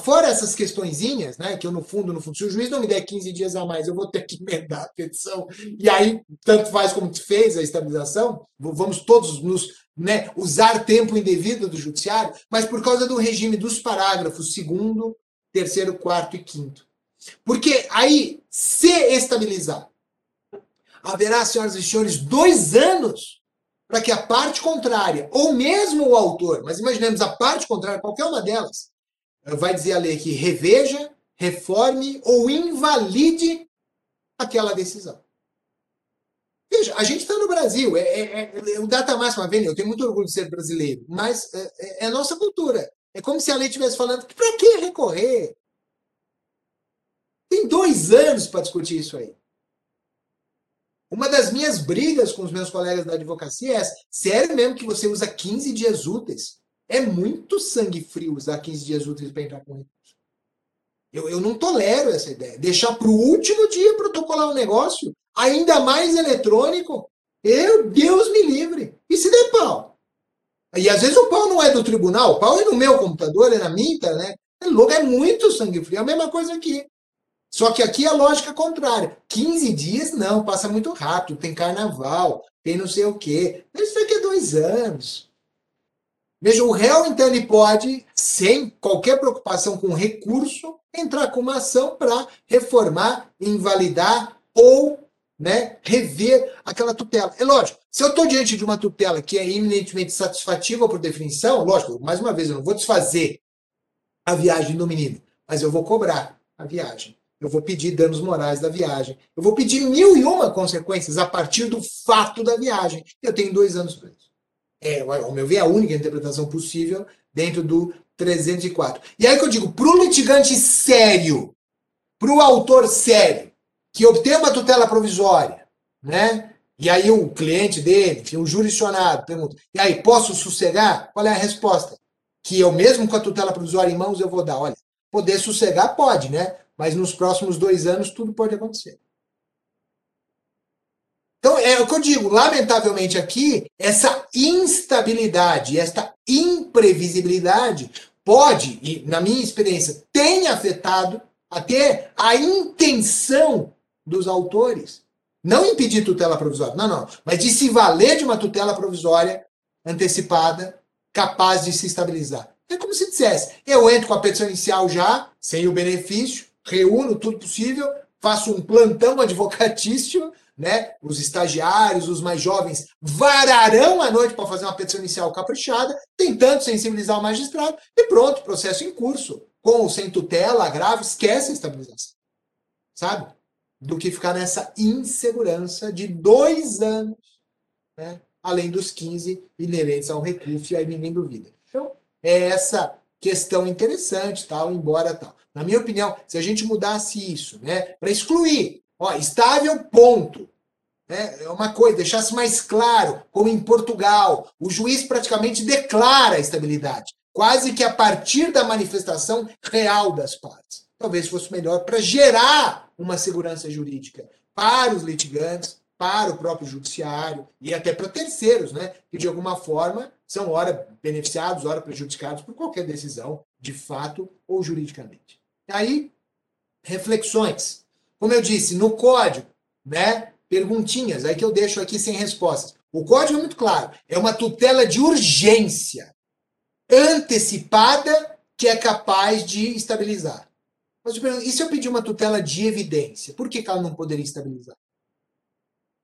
Fora essas questõezinhas, né, que eu no fundo, no fundo, se o juiz não me der 15 dias a mais, eu vou ter que (laughs) emendar a petição, e aí tanto faz como fez a estabilização, vamos todos nos né, usar tempo indevido do judiciário, mas por causa do regime dos parágrafos segundo, terceiro, quarto e quinto. Porque aí, se estabilizar, haverá, senhoras e senhores, dois anos para que a parte contrária, ou mesmo o autor, mas imaginemos a parte contrária, qualquer uma delas, vai dizer a lei que reveja, reforme ou invalide aquela decisão. Veja, a gente está no Brasil, é, é, é, o data máxima eu tenho muito orgulho de ser brasileiro, mas é, é, é a nossa cultura. É como se a lei estivesse falando, para que recorrer? Tem dois anos para discutir isso aí. Uma das minhas brigas com os meus colegas da advocacia é essa. Sério mesmo que você usa 15 dias úteis? É muito sangue frio usar 15 dias úteis para entrar com recurso. Eu, eu não tolero essa ideia. Deixar para o último dia protocolar um negócio, ainda mais eletrônico. Eu, Deus me livre. E se der pau? E às vezes o pau não é do tribunal, o pau é no meu computador, é na minha internet. É louco, é muito sangue frio. É a mesma coisa aqui. Só que aqui a lógica é contrária. 15 dias não, passa muito rápido. Tem carnaval, tem não sei o quê. Isso daqui é dois anos. Veja, o réu, então, ele pode, sem qualquer preocupação com recurso, entrar com uma ação para reformar, invalidar ou né, rever aquela tutela. É lógico, se eu estou diante de uma tutela que é eminentemente satisfativa por definição, lógico, mais uma vez, eu não vou desfazer a viagem do menino, mas eu vou cobrar a viagem. Eu vou pedir danos morais da viagem. Eu vou pedir mil e uma consequências a partir do fato da viagem. Eu tenho dois anos preso. É, ao meu ver, é a única interpretação possível dentro do 304. E aí que eu digo, para o litigante sério, para o autor sério, que obtém uma tutela provisória, né? E aí o cliente dele, o jurisdicionado, pergunta, e aí, posso sossegar? Qual é a resposta? Que eu mesmo com a tutela provisória em mãos eu vou dar. Olha, poder sossegar pode, né? Mas nos próximos dois anos tudo pode acontecer. Então, é o que eu digo, lamentavelmente aqui, essa instabilidade, esta imprevisibilidade pode, e na minha experiência, tem afetado até a intenção dos autores. Não impedir tutela provisória, não, não, mas de se valer de uma tutela provisória antecipada, capaz de se estabilizar. É como se dissesse: eu entro com a petição inicial já, sem o benefício, reúno tudo possível, faço um plantão (laughs) advocatício, né? Os estagiários, os mais jovens, vararão a noite para fazer uma petição inicial caprichada, tentando sensibilizar o magistrado, e pronto, processo em curso. Com ou sem tutela, agravo, esquece a estabilização. Sabe? Do que ficar nessa insegurança de dois anos, né? além dos 15 inerentes ao recurso, e aí ninguém duvida. Então, é essa questão interessante, tal, embora tal. Na minha opinião, se a gente mudasse isso, né, para excluir Ó, estável, ponto. É, é uma coisa, deixasse mais claro, como em Portugal, o juiz praticamente declara a estabilidade, quase que a partir da manifestação real das partes. Talvez fosse melhor para gerar uma segurança jurídica para os litigantes, para o próprio judiciário e até para terceiros, né, que de alguma forma são ora beneficiados, ora prejudicados por qualquer decisão, de fato ou juridicamente. Aí reflexões. Como eu disse, no código, né? Perguntinhas, aí que eu deixo aqui sem respostas. O código é muito claro, é uma tutela de urgência antecipada que é capaz de estabilizar. Mas eu pergunto, e se eu pedir uma tutela de evidência? Por que ela não poderia estabilizar?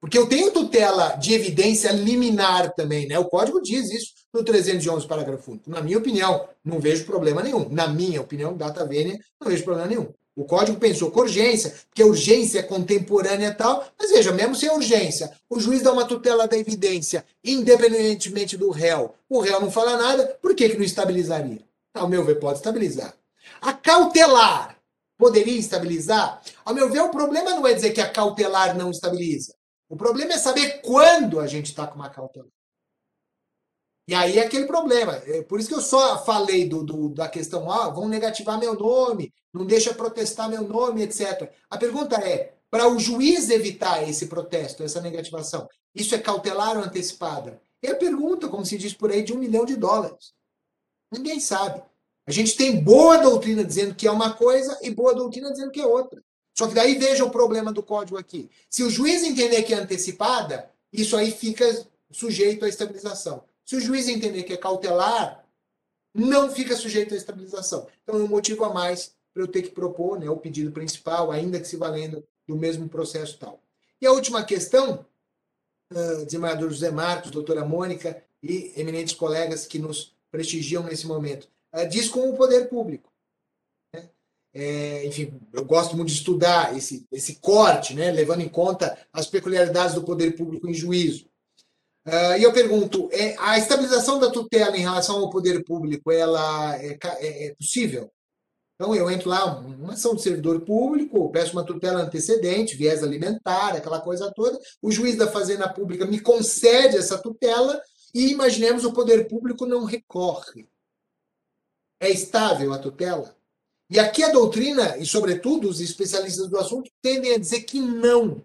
Porque eu tenho tutela de evidência liminar também, né? O código diz isso no 311, parágrafo único. Na minha opinião, não vejo problema nenhum. Na minha opinião, data vênia, não vejo problema nenhum. O código pensou com urgência, porque urgência é contemporânea e tal, mas veja, mesmo sem urgência, o juiz dá uma tutela da evidência, independentemente do réu. O réu não fala nada, por que, que não estabilizaria? Ao meu ver, pode estabilizar. A cautelar poderia estabilizar? Ao meu ver, o problema não é dizer que a cautelar não estabiliza. O problema é saber quando a gente está com uma cautela. E aí é aquele problema. É por isso que eu só falei do, do, da questão, ah, vão negativar meu nome, não deixa protestar meu nome, etc. A pergunta é, para o juiz evitar esse protesto, essa negativação, isso é cautelar ou antecipada? É a pergunta, como se diz por aí, de um milhão de dólares. Ninguém sabe. A gente tem boa doutrina dizendo que é uma coisa e boa doutrina dizendo que é outra. Só que daí veja o problema do código aqui. Se o juiz entender que é antecipada, isso aí fica sujeito à estabilização. Se o juiz entender que é cautelar, não fica sujeito à estabilização. Então é um motivo a mais para eu ter que propor né, o pedido principal, ainda que se valendo do mesmo processo tal. E a última questão, uh, desembargador José Marcos, doutora Mônica e eminentes colegas que nos prestigiam nesse momento, uh, diz com o poder público. É, enfim, eu gosto muito de estudar esse, esse corte, né, levando em conta as peculiaridades do poder público em juízo. Uh, e eu pergunto, é, a estabilização da tutela em relação ao poder público, ela é, é, é possível? Então, eu entro lá, uma ação de servidor público, peço uma tutela antecedente, viés alimentar, aquela coisa toda, o juiz da Fazenda Pública me concede essa tutela e imaginemos o poder público não recorre. É estável a tutela? E aqui a doutrina, e sobretudo os especialistas do assunto, tendem a dizer que não.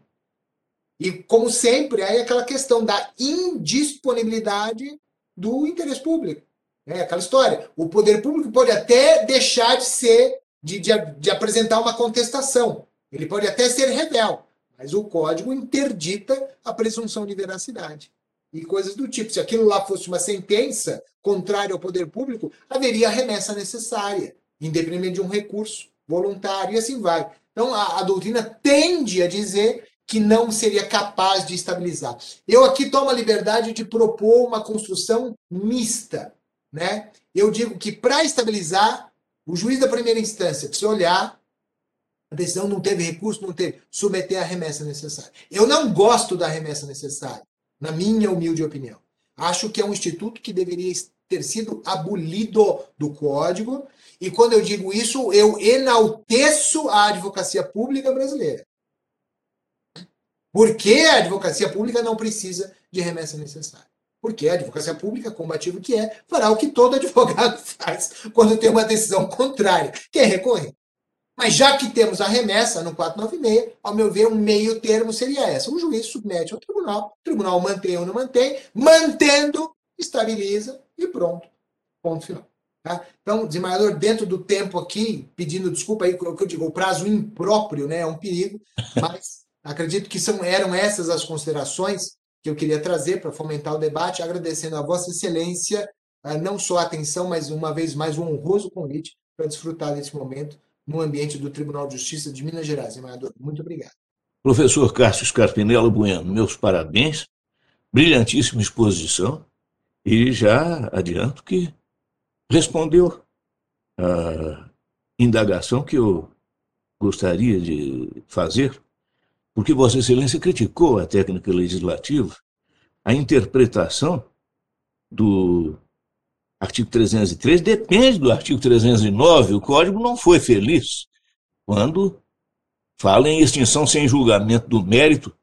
E, como sempre, aí é aquela questão da indisponibilidade do interesse público. É aquela história. O poder público pode até deixar de ser, de, de, de apresentar uma contestação. Ele pode até ser rebel, mas o código interdita a presunção de veracidade. E coisas do tipo. Se aquilo lá fosse uma sentença contrária ao poder público, haveria a remessa necessária independente de um recurso voluntário, e assim vai. Então, a, a doutrina tende a dizer que não seria capaz de estabilizar. Eu aqui tomo a liberdade de propor uma construção mista. Né? Eu digo que para estabilizar, o juiz da primeira instância precisa olhar, a decisão não teve recurso, não teve, submeter a remessa necessária. Eu não gosto da remessa necessária, na minha humilde opinião. Acho que é um instituto que deveria ter sido abolido do código e quando eu digo isso, eu enalteço a advocacia pública brasileira. Porque a advocacia pública não precisa de remessa necessária. Porque a advocacia pública, combativo que é, fará o que todo (laughs) advogado faz quando tem uma decisão contrária, que é recorrer. Mas já que temos a remessa no 496, ao meu ver, um meio termo seria essa. O juiz submete ao tribunal, o tribunal mantém ou não mantém, mantendo, estabiliza e pronto. Ponto final. Tá? Então, desembargador, dentro do tempo aqui, pedindo desculpa aí, o que eu digo, o prazo impróprio né, é um perigo, (laughs) mas acredito que são, eram essas as considerações que eu queria trazer para fomentar o debate, agradecendo a Vossa Excelência ah, não só a atenção, mas uma vez mais um honroso convite para desfrutar desse momento no ambiente do Tribunal de Justiça de Minas Gerais. Desembargador, muito obrigado. Professor Cássio Scarpinello Bueno, meus parabéns, brilhantíssima exposição, e já adianto que respondeu a indagação que eu gostaria de fazer, porque Vossa Excelência criticou a técnica legislativa, a interpretação do artigo 303 depende do artigo 309. O Código não foi feliz quando fala em extinção sem julgamento do mérito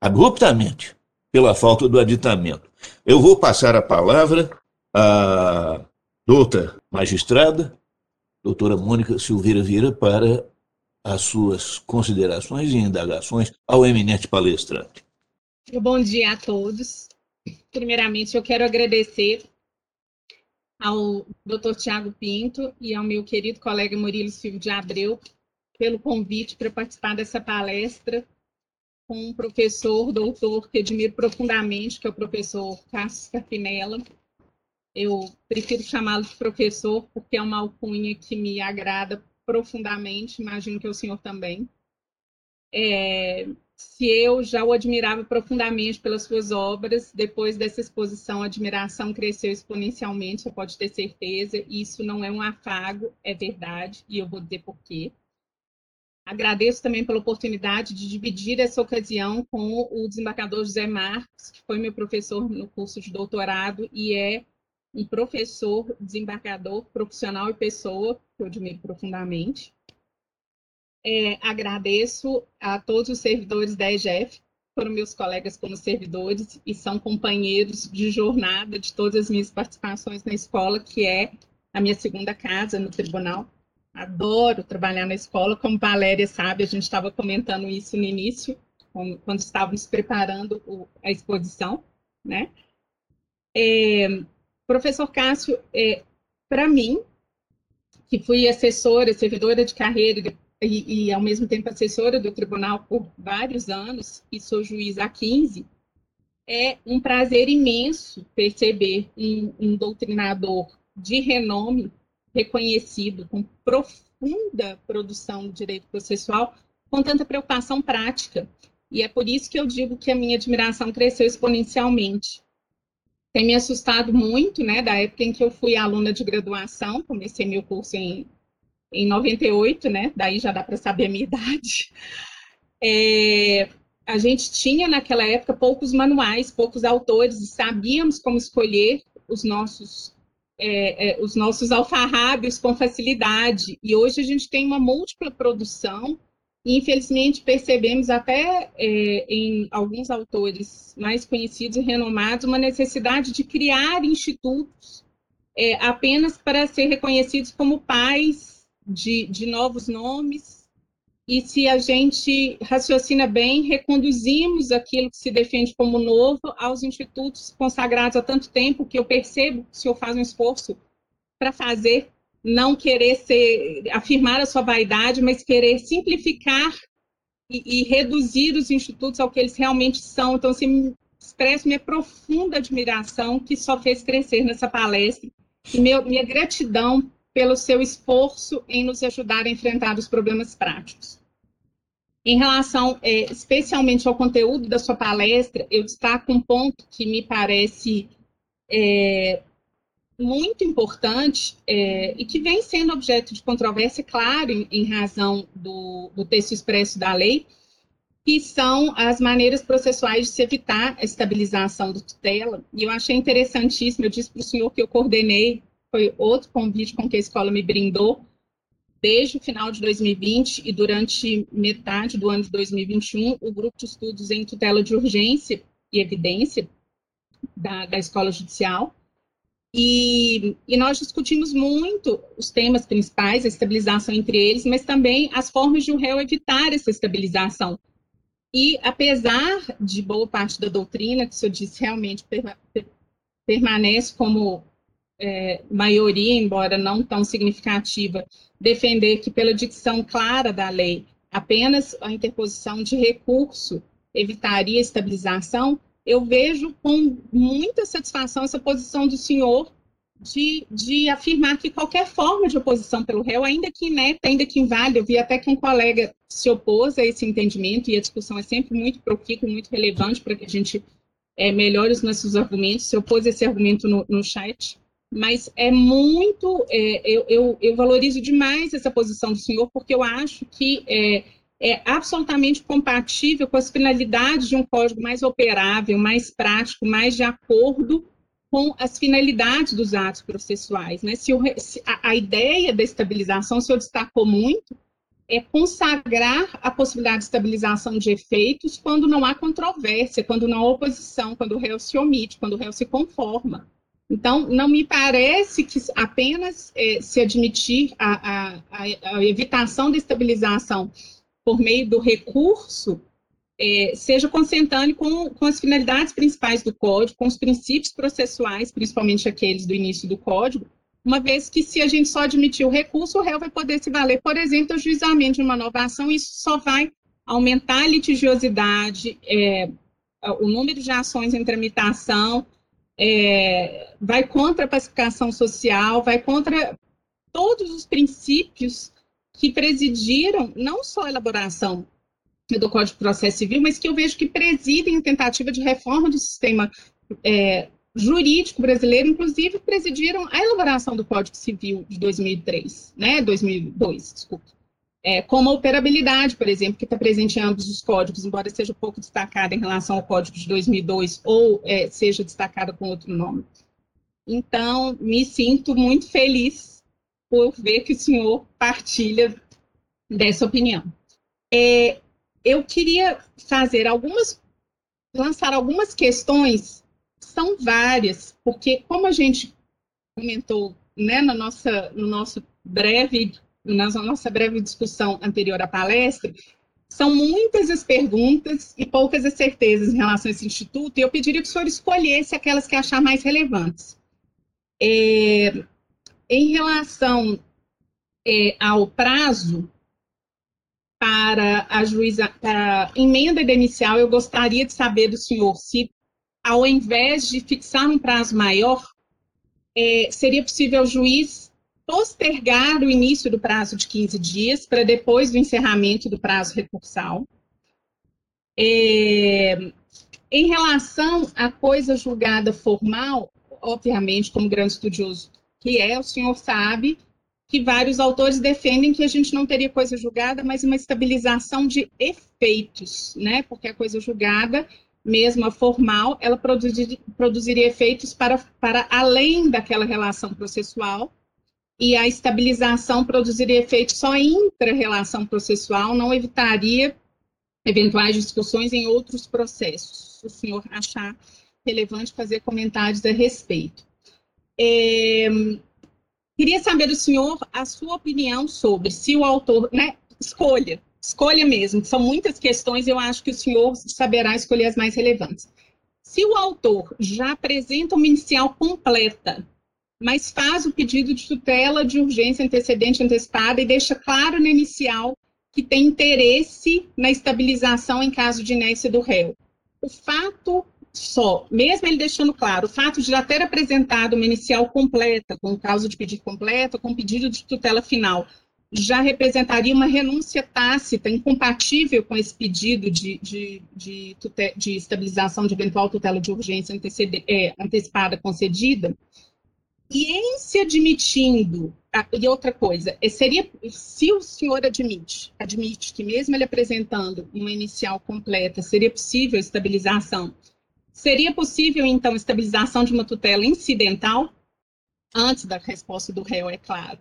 abruptamente pela falta do aditamento. Eu vou passar a palavra a doutora magistrada, doutora Mônica Silveira Vieira, para as suas considerações e indagações ao eminente palestrante. Bom dia a todos. Primeiramente, eu quero agradecer ao Dr. Tiago Pinto e ao meu querido colega Murilo Silvio de Abreu pelo convite para participar dessa palestra com um professor, doutor, que admiro profundamente, que é o professor Cássio Carpinella. Eu prefiro chamá-lo de professor, porque é uma alcunha que me agrada profundamente, imagino que o senhor também. É, se eu já o admirava profundamente pelas suas obras, depois dessa exposição, a admiração cresceu exponencialmente, você pode ter certeza. Isso não é um afago, é verdade, e eu vou dizer por quê. Agradeço também pela oportunidade de dividir essa ocasião com o desembargador José Marcos, que foi meu professor no curso de doutorado e é um professor, desembargador, profissional e pessoa, que eu admiro profundamente. É, agradeço a todos os servidores da EGF, foram meus colegas como servidores e são companheiros de jornada de todas as minhas participações na escola, que é a minha segunda casa no tribunal. Adoro trabalhar na escola, como Valéria sabe, a gente estava comentando isso no início, quando estávamos preparando a exposição, né? É, professor Cássio, é, para mim, que fui assessora, servidora de carreira e, e, ao mesmo tempo, assessora do tribunal por vários anos, e sou juiz há 15, é um prazer imenso perceber um, um doutrinador de renome reconhecido, com profunda produção do direito processual, com tanta preocupação prática. E é por isso que eu digo que a minha admiração cresceu exponencialmente. Tem me assustado muito, né, da época em que eu fui aluna de graduação, comecei meu curso em, em 98, né, daí já dá para saber a minha (laughs) idade. É, a gente tinha naquela época poucos manuais, poucos autores, e sabíamos como escolher os nossos é, é, os nossos alfarrábios com facilidade. E hoje a gente tem uma múltipla produção, infelizmente percebemos até é, em alguns autores mais conhecidos e renomados uma necessidade de criar institutos é, apenas para ser reconhecidos como pais de, de novos nomes. E se a gente raciocina bem, reconduzimos aquilo que se defende como novo aos institutos consagrados há tanto tempo que eu percebo que o senhor faz um esforço para fazer, não querer ser, afirmar a sua vaidade, mas querer simplificar e, e reduzir os institutos ao que eles realmente são. Então, assim, expresso minha profunda admiração que só fez crescer nessa palestra e meu, minha gratidão pelo seu esforço em nos ajudar a enfrentar os problemas práticos. Em relação é, especialmente ao conteúdo da sua palestra, eu destaco um ponto que me parece é, muito importante é, e que vem sendo objeto de controvérsia, claro, em, em razão do, do, texto expresso da lei, que são as maneiras processuais de se evitar a estabilização do tutela. E eu achei interessantíssimo, eu disse para o senhor que eu coordenei foi outro convite com que a escola me brindou desde o final de 2020 e durante metade do ano de 2021, o grupo de estudos em tutela de urgência e evidência da, da escola judicial. E, e, nós discutimos muito os temas principais, a estabilização entre eles, mas também as formas de o réu evitar essa estabilização. E apesar de boa parte da doutrina, que o senhor disse realmente permanece como é, maioria, embora não tão significativa, defender que, pela dicção clara da lei, apenas a interposição de recurso evitaria estabilização, eu vejo com muita satisfação essa posição do senhor de, de, afirmar que qualquer forma de oposição pelo réu, ainda que ineta, ainda que inválida, eu vi até que um colega se opôs a esse entendimento, e a discussão é sempre muito profícua, muito relevante para que a gente é, melhore os nossos argumentos, se opôs a esse argumento no, no chat, mas é muito, é, eu, eu, eu, valorizo demais essa posição do senhor, porque eu acho que é, é, absolutamente compatível com as finalidades de um código mais operável, mais prático, mais de acordo com as finalidades dos atos processuais. Né? Se, o, se a, a, ideia da estabilização, o senhor destacou muito, é consagrar a possibilidade de estabilização de efeitos quando não há controvérsia, quando não há oposição, quando o réu se omite, quando o réu se conforma. Então, não me parece que apenas é, se admitir a, a, a, evitação da estabilização por meio do recurso é, seja consentâneo com, com as finalidades principais do código, com os princípios processuais, principalmente aqueles do início do código, uma vez que se a gente só admitir o recurso, o réu vai poder se valer, por exemplo, do juizamento de uma inovação, isso só vai aumentar a litigiosidade, é, o número de ações em tramitação, é, vai contra a pacificação social, vai contra todos os princípios que presidiram não só a elaboração do Código de Processo Civil, mas que eu vejo que presidem a tentativa de reforma do sistema é, jurídico brasileiro, inclusive presidiram a elaboração do Código Civil de 2003, né, 2002, desculpa. É, como a operabilidade, por exemplo, que está presente em ambos os códigos, embora seja pouco destacada em relação ao Código de 2002 ou é, seja destacada com outro nome. Então, me sinto muito feliz por ver que o senhor partilha dessa opinião. É, eu queria fazer algumas, lançar algumas questões são várias, porque como a gente comentou né, na nossa, no nosso breve, na nossa breve discussão anterior à palestra, são muitas as perguntas e poucas as certezas em relação a esse instituto, e eu pediria que o senhor escolhesse aquelas que achar mais relevantes. É, em relação é, ao prazo para a juíza, para a emenda inicial, eu gostaria de saber do senhor se ao invés de fixar um prazo maior, é, seria possível o juiz postergar o início do prazo de 15 dias para depois do encerramento do prazo recursal. É, em relação à coisa julgada formal, obviamente, como grande estudioso que é, o senhor sabe que vários autores defendem que a gente não teria coisa julgada, mas uma estabilização de efeitos, né? Porque a coisa julgada mesmo a formal, ela produzir, produziria efeitos para, para além daquela relação processual, e a estabilização produziria efeitos só intra-relação processual, não evitaria eventuais discussões em outros processos. Se o senhor achar relevante fazer comentários a respeito. É, queria saber do senhor a sua opinião sobre se o autor, né, escolha, escolha mesmo, são muitas questões, eu acho que o senhor saberá escolher as mais relevantes. Se o autor já apresenta uma inicial completa, mas faz o pedido de tutela de urgência antecedente antecipada e deixa claro na inicial que tem interesse na estabilização em caso de inércia do réu. O fato só, mesmo ele deixando claro, o fato de já ter apresentado uma inicial completa, com causa de pedido completo, com pedido de tutela final, já representaria uma renúncia tácita, incompatível com esse pedido de, de, de, de estabilização de eventual tutela de urgência é, antecipada concedida. E em se admitindo, e outra coisa, é, seria, se o senhor admite, admite que mesmo ele apresentando uma inicial completa, seria possível estabilização, seria possível, então, estabilização de uma tutela incidental, antes da resposta do réu, é claro,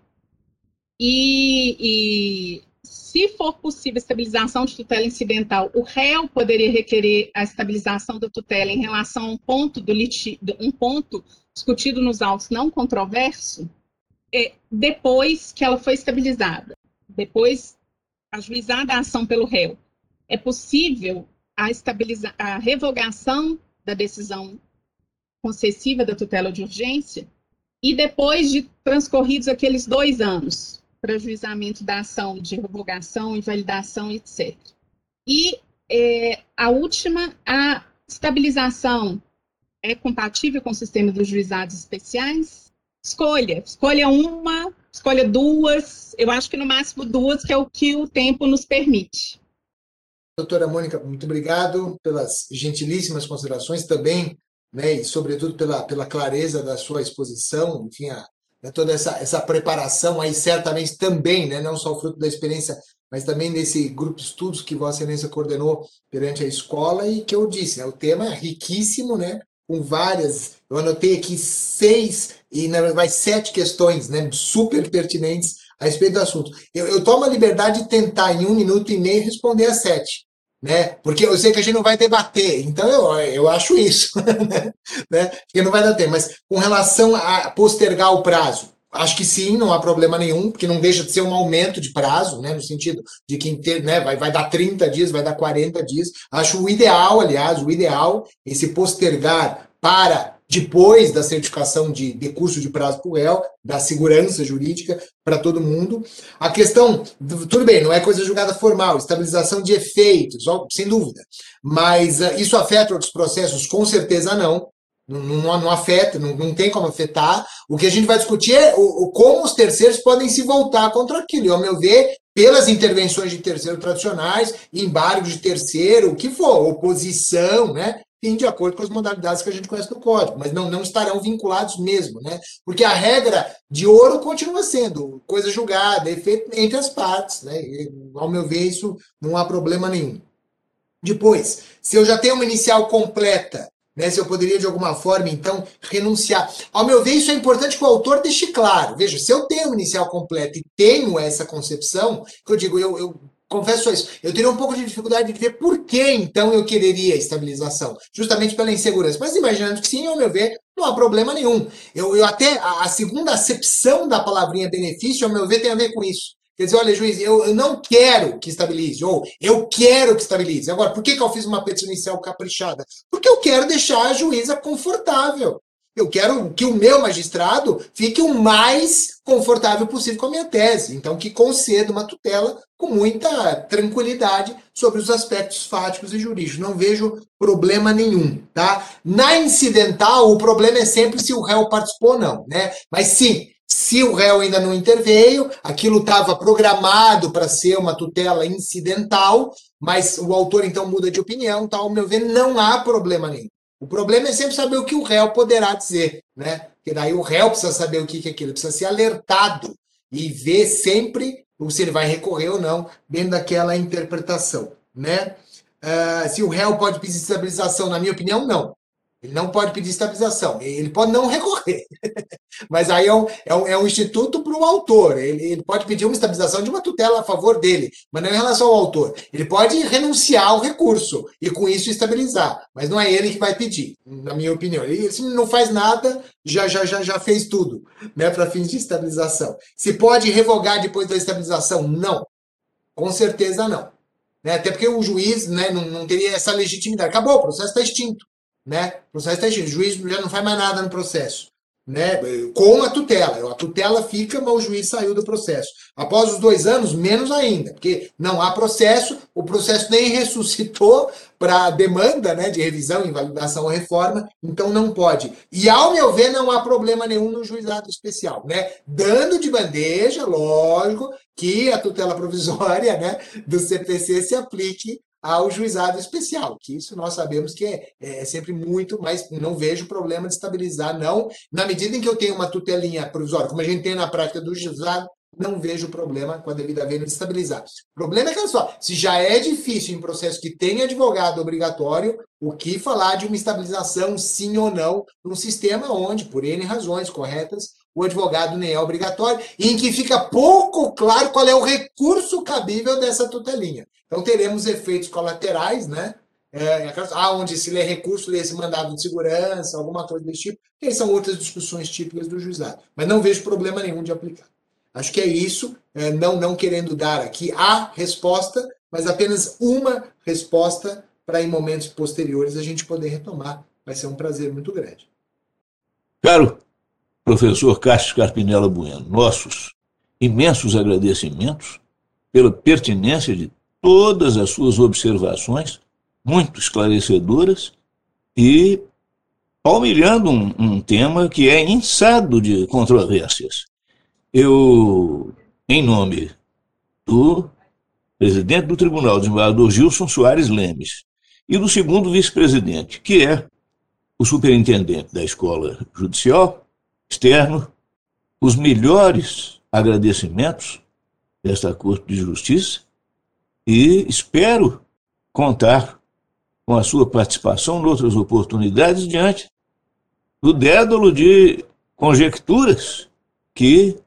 e, e, se for possível estabilização de tutela incidental, o réu poderia requerer a estabilização da tutela em relação a um ponto do litígio, um ponto discutido nos autos não controverso, é, depois que ela foi estabilizada, depois ajuizada a ação pelo réu. É possível a, a revogação da decisão concessiva da tutela de urgência e depois de transcorridos aqueles dois anos, para juizamento da ação de revogação, invalidação, etc. E é, a última, a estabilização é compatível com o sistema dos juizados especiais? Escolha, escolha uma, escolha duas, eu acho que no máximo duas, que é o que o tempo nos permite. Doutora Mônica, muito obrigado pelas gentilíssimas considerações também, né, e sobretudo pela, pela clareza da sua exposição, enfim, a, né, toda essa, essa preparação aí certamente também, né, não só fruto da experiência, mas também desse grupo de estudos que Vossa Excelência coordenou perante a escola e que eu disse, né, o tema é riquíssimo, né, com várias, eu anotei aqui seis e na verdade sete questões, né, super pertinentes a respeito do assunto. Eu, eu tomo a liberdade de tentar em um minuto e meio responder a sete, né? Porque eu sei que a gente não vai debater, então eu, eu acho isso, (laughs) né? Porque não vai dar tempo. Mas com relação a postergar o prazo, acho que sim, não há problema nenhum, porque não deixa de ser um aumento de prazo, né? No sentido de que né, vai, vai dar 30 dias, vai dar 40 dias. Acho o ideal, aliás, o ideal, esse postergar para depois da certificação de decurso de prazo para o réu, da segurança jurídica para todo mundo. A questão, tudo bem, não é coisa julgada formal, estabilização de efeitos, sem dúvida, mas uh, isso afeta outros processos? Com certeza não. Não, não, não afeta, não, não, tem como afetar. O que a gente vai discutir é o, o, como os terceiros podem se voltar contra aquilo. E, ao meu ver, pelas intervenções de terceiro tradicionais, embargo de terceiro, o que for, oposição, né? Enfim, de acordo com as modalidades que a gente conhece no código, mas não, não estarão vinculados mesmo, né? Porque a regra de ouro continua sendo coisa julgada, efeito entre as partes, né? E, ao meu ver, isso não há problema nenhum. Depois, se eu já tenho uma inicial completa né, se eu poderia, de alguma forma, então, renunciar. Ao meu ver, isso é importante que o autor deixe claro. Veja, se eu tenho o inicial completo e tenho essa concepção, que eu digo, eu, eu confesso isso, eu teria um pouco de dificuldade de ver por que, então, eu quereria estabilização. Justamente pela insegurança. Mas imaginando que sim, ao meu ver, não há problema nenhum. Eu, eu até, a, a segunda acepção da palavrinha benefício, ao meu ver, tem a ver com isso. Quer dizer, olha, juiz, eu, eu não quero que estabilize, ou eu quero que estabilize. Agora, por que, que eu fiz uma petição inicial caprichada? Porque eu quero deixar a juíza confortável. Eu quero que o meu magistrado fique o mais confortável possível com a minha tese. Então, que conceda uma tutela com muita tranquilidade sobre os aspectos fáticos e jurídicos. Não vejo problema nenhum, tá? Na incidental, o problema é sempre se o réu participou ou não, né? Mas sim, se o réu ainda não interveio, aquilo estava programado para ser uma tutela incidental, mas o autor então muda de opinião, tá? ao meu ver, não há problema nenhum. O problema é sempre saber o que o réu poderá dizer, né? Porque daí o réu precisa saber o que é aquilo, precisa ser alertado e ver sempre se ele vai recorrer ou não dentro daquela interpretação, né? Uh, se o réu pode pedir estabilização, na minha opinião, não. Ele não pode pedir estabilização, ele pode não recorrer. (laughs) Mas aí é um, é um, é um instituto para o autor. Ele, ele, pode pedir uma estabilização de uma tutela a favor dele, mas não em relação ao autor. Ele pode renunciar ao recurso e com isso estabilizar, mas não é ele que vai pedir, na minha opinião. Ele, se não faz nada, já, já, já, já fez tudo né, para fins de estabilização. Se pode revogar depois da estabilização? Não. Com certeza não. Né? Até porque o juiz né, não, não teria essa legitimidade. Acabou, o processo está extinto né? Processo está extinto. O juiz já não faz mais nada no processo. Né? Com a tutela. A tutela fica, mas o juiz saiu do processo. Após os dois anos, menos ainda, porque não há processo, o processo nem (laughs) ressuscitou para demanda né, de revisão, invalidação ou reforma, então não pode. E, ao meu ver, não há problema nenhum no juizado especial. Né? Dando de bandeja, lógico, que a tutela provisória né, do CPC se aplique ao juizado especial, que isso nós sabemos que é, é, sempre muito, mas não vejo problema de estabilizar, não. Na medida em que eu tenho uma tutelinha provisória, como a gente tem na prática do juizado, não vejo problema com a devida vênia de estabilizar. O problema é que, olha só, se já é difícil em processo que tem advogado obrigatório, o que falar de uma estabilização, sim ou não, num sistema onde, por N razões corretas, o advogado nem é obrigatório, e em que fica pouco claro qual é o recurso cabível dessa tutelinha. Então teremos efeitos colaterais, né? É, ah, onde se lê recurso, lê esse mandado de segurança, alguma coisa desse tipo, que são outras discussões típicas do juizado. Mas não vejo problema nenhum de aplicar. Acho que é isso, é, não, não querendo dar aqui a resposta, mas apenas uma resposta para em momentos posteriores a gente poder retomar. Vai ser um prazer muito grande. Caro professor Cássio Carpinella Bueno, nossos imensos agradecimentos pela pertinência de todas as suas observações, muito esclarecedoras e palmilhando um, um tema que é insado de controvérsias. Eu, em nome do presidente do Tribunal, desembargador Gilson Soares Lemes, e do segundo vice-presidente, que é o superintendente da Escola Judicial Externo, os melhores agradecimentos desta Corte de Justiça e espero contar com a sua participação em outras oportunidades diante do dédalo de conjecturas que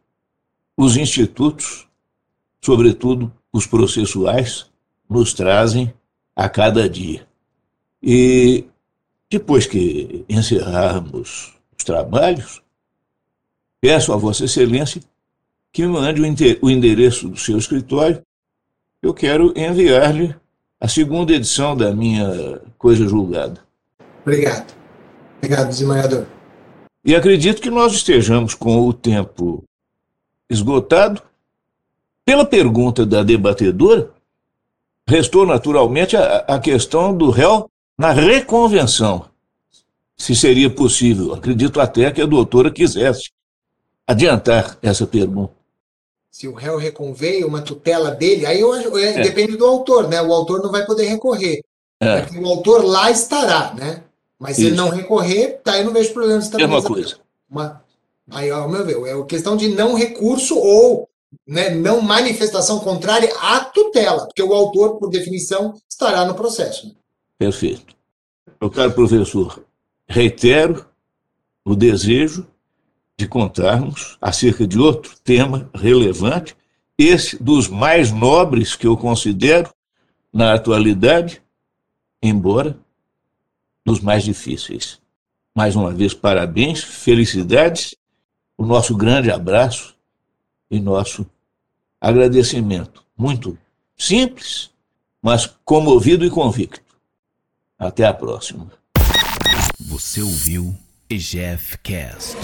os institutos, sobretudo os processuais, nos trazem a cada dia. E depois que encerrarmos os trabalhos, peço a Vossa Excelência que me mande o endereço do seu escritório eu quero enviar-lhe a segunda edição da minha coisa julgada. Obrigado. Obrigado, desembargador. E acredito que nós estejamos com o tempo esgotado. Pela pergunta da debatedora, restou naturalmente a, a questão do réu na reconvenção. Se seria possível. Acredito até que a doutora quisesse adiantar essa pergunta. Se o réu reconveio uma tutela dele, aí eu, é, é. depende do autor, né? O autor não vai poder recorrer. É. o autor lá estará, né? Mas se ele não recorrer, tá, eu não vejo problema de É uma coisa. Uma, aí, ao meu ver, é questão de não recurso ou né, não manifestação contrária à tutela, porque o autor, por definição, estará no processo. Né? Perfeito. Meu caro professor, reitero o desejo de contarmos acerca de outro tema relevante, esse dos mais nobres que eu considero na atualidade, embora dos mais difíceis. Mais uma vez, parabéns, felicidades, o nosso grande abraço e nosso agradecimento. Muito simples, mas comovido e convicto. Até a próxima. Você ouviu EGF Cast.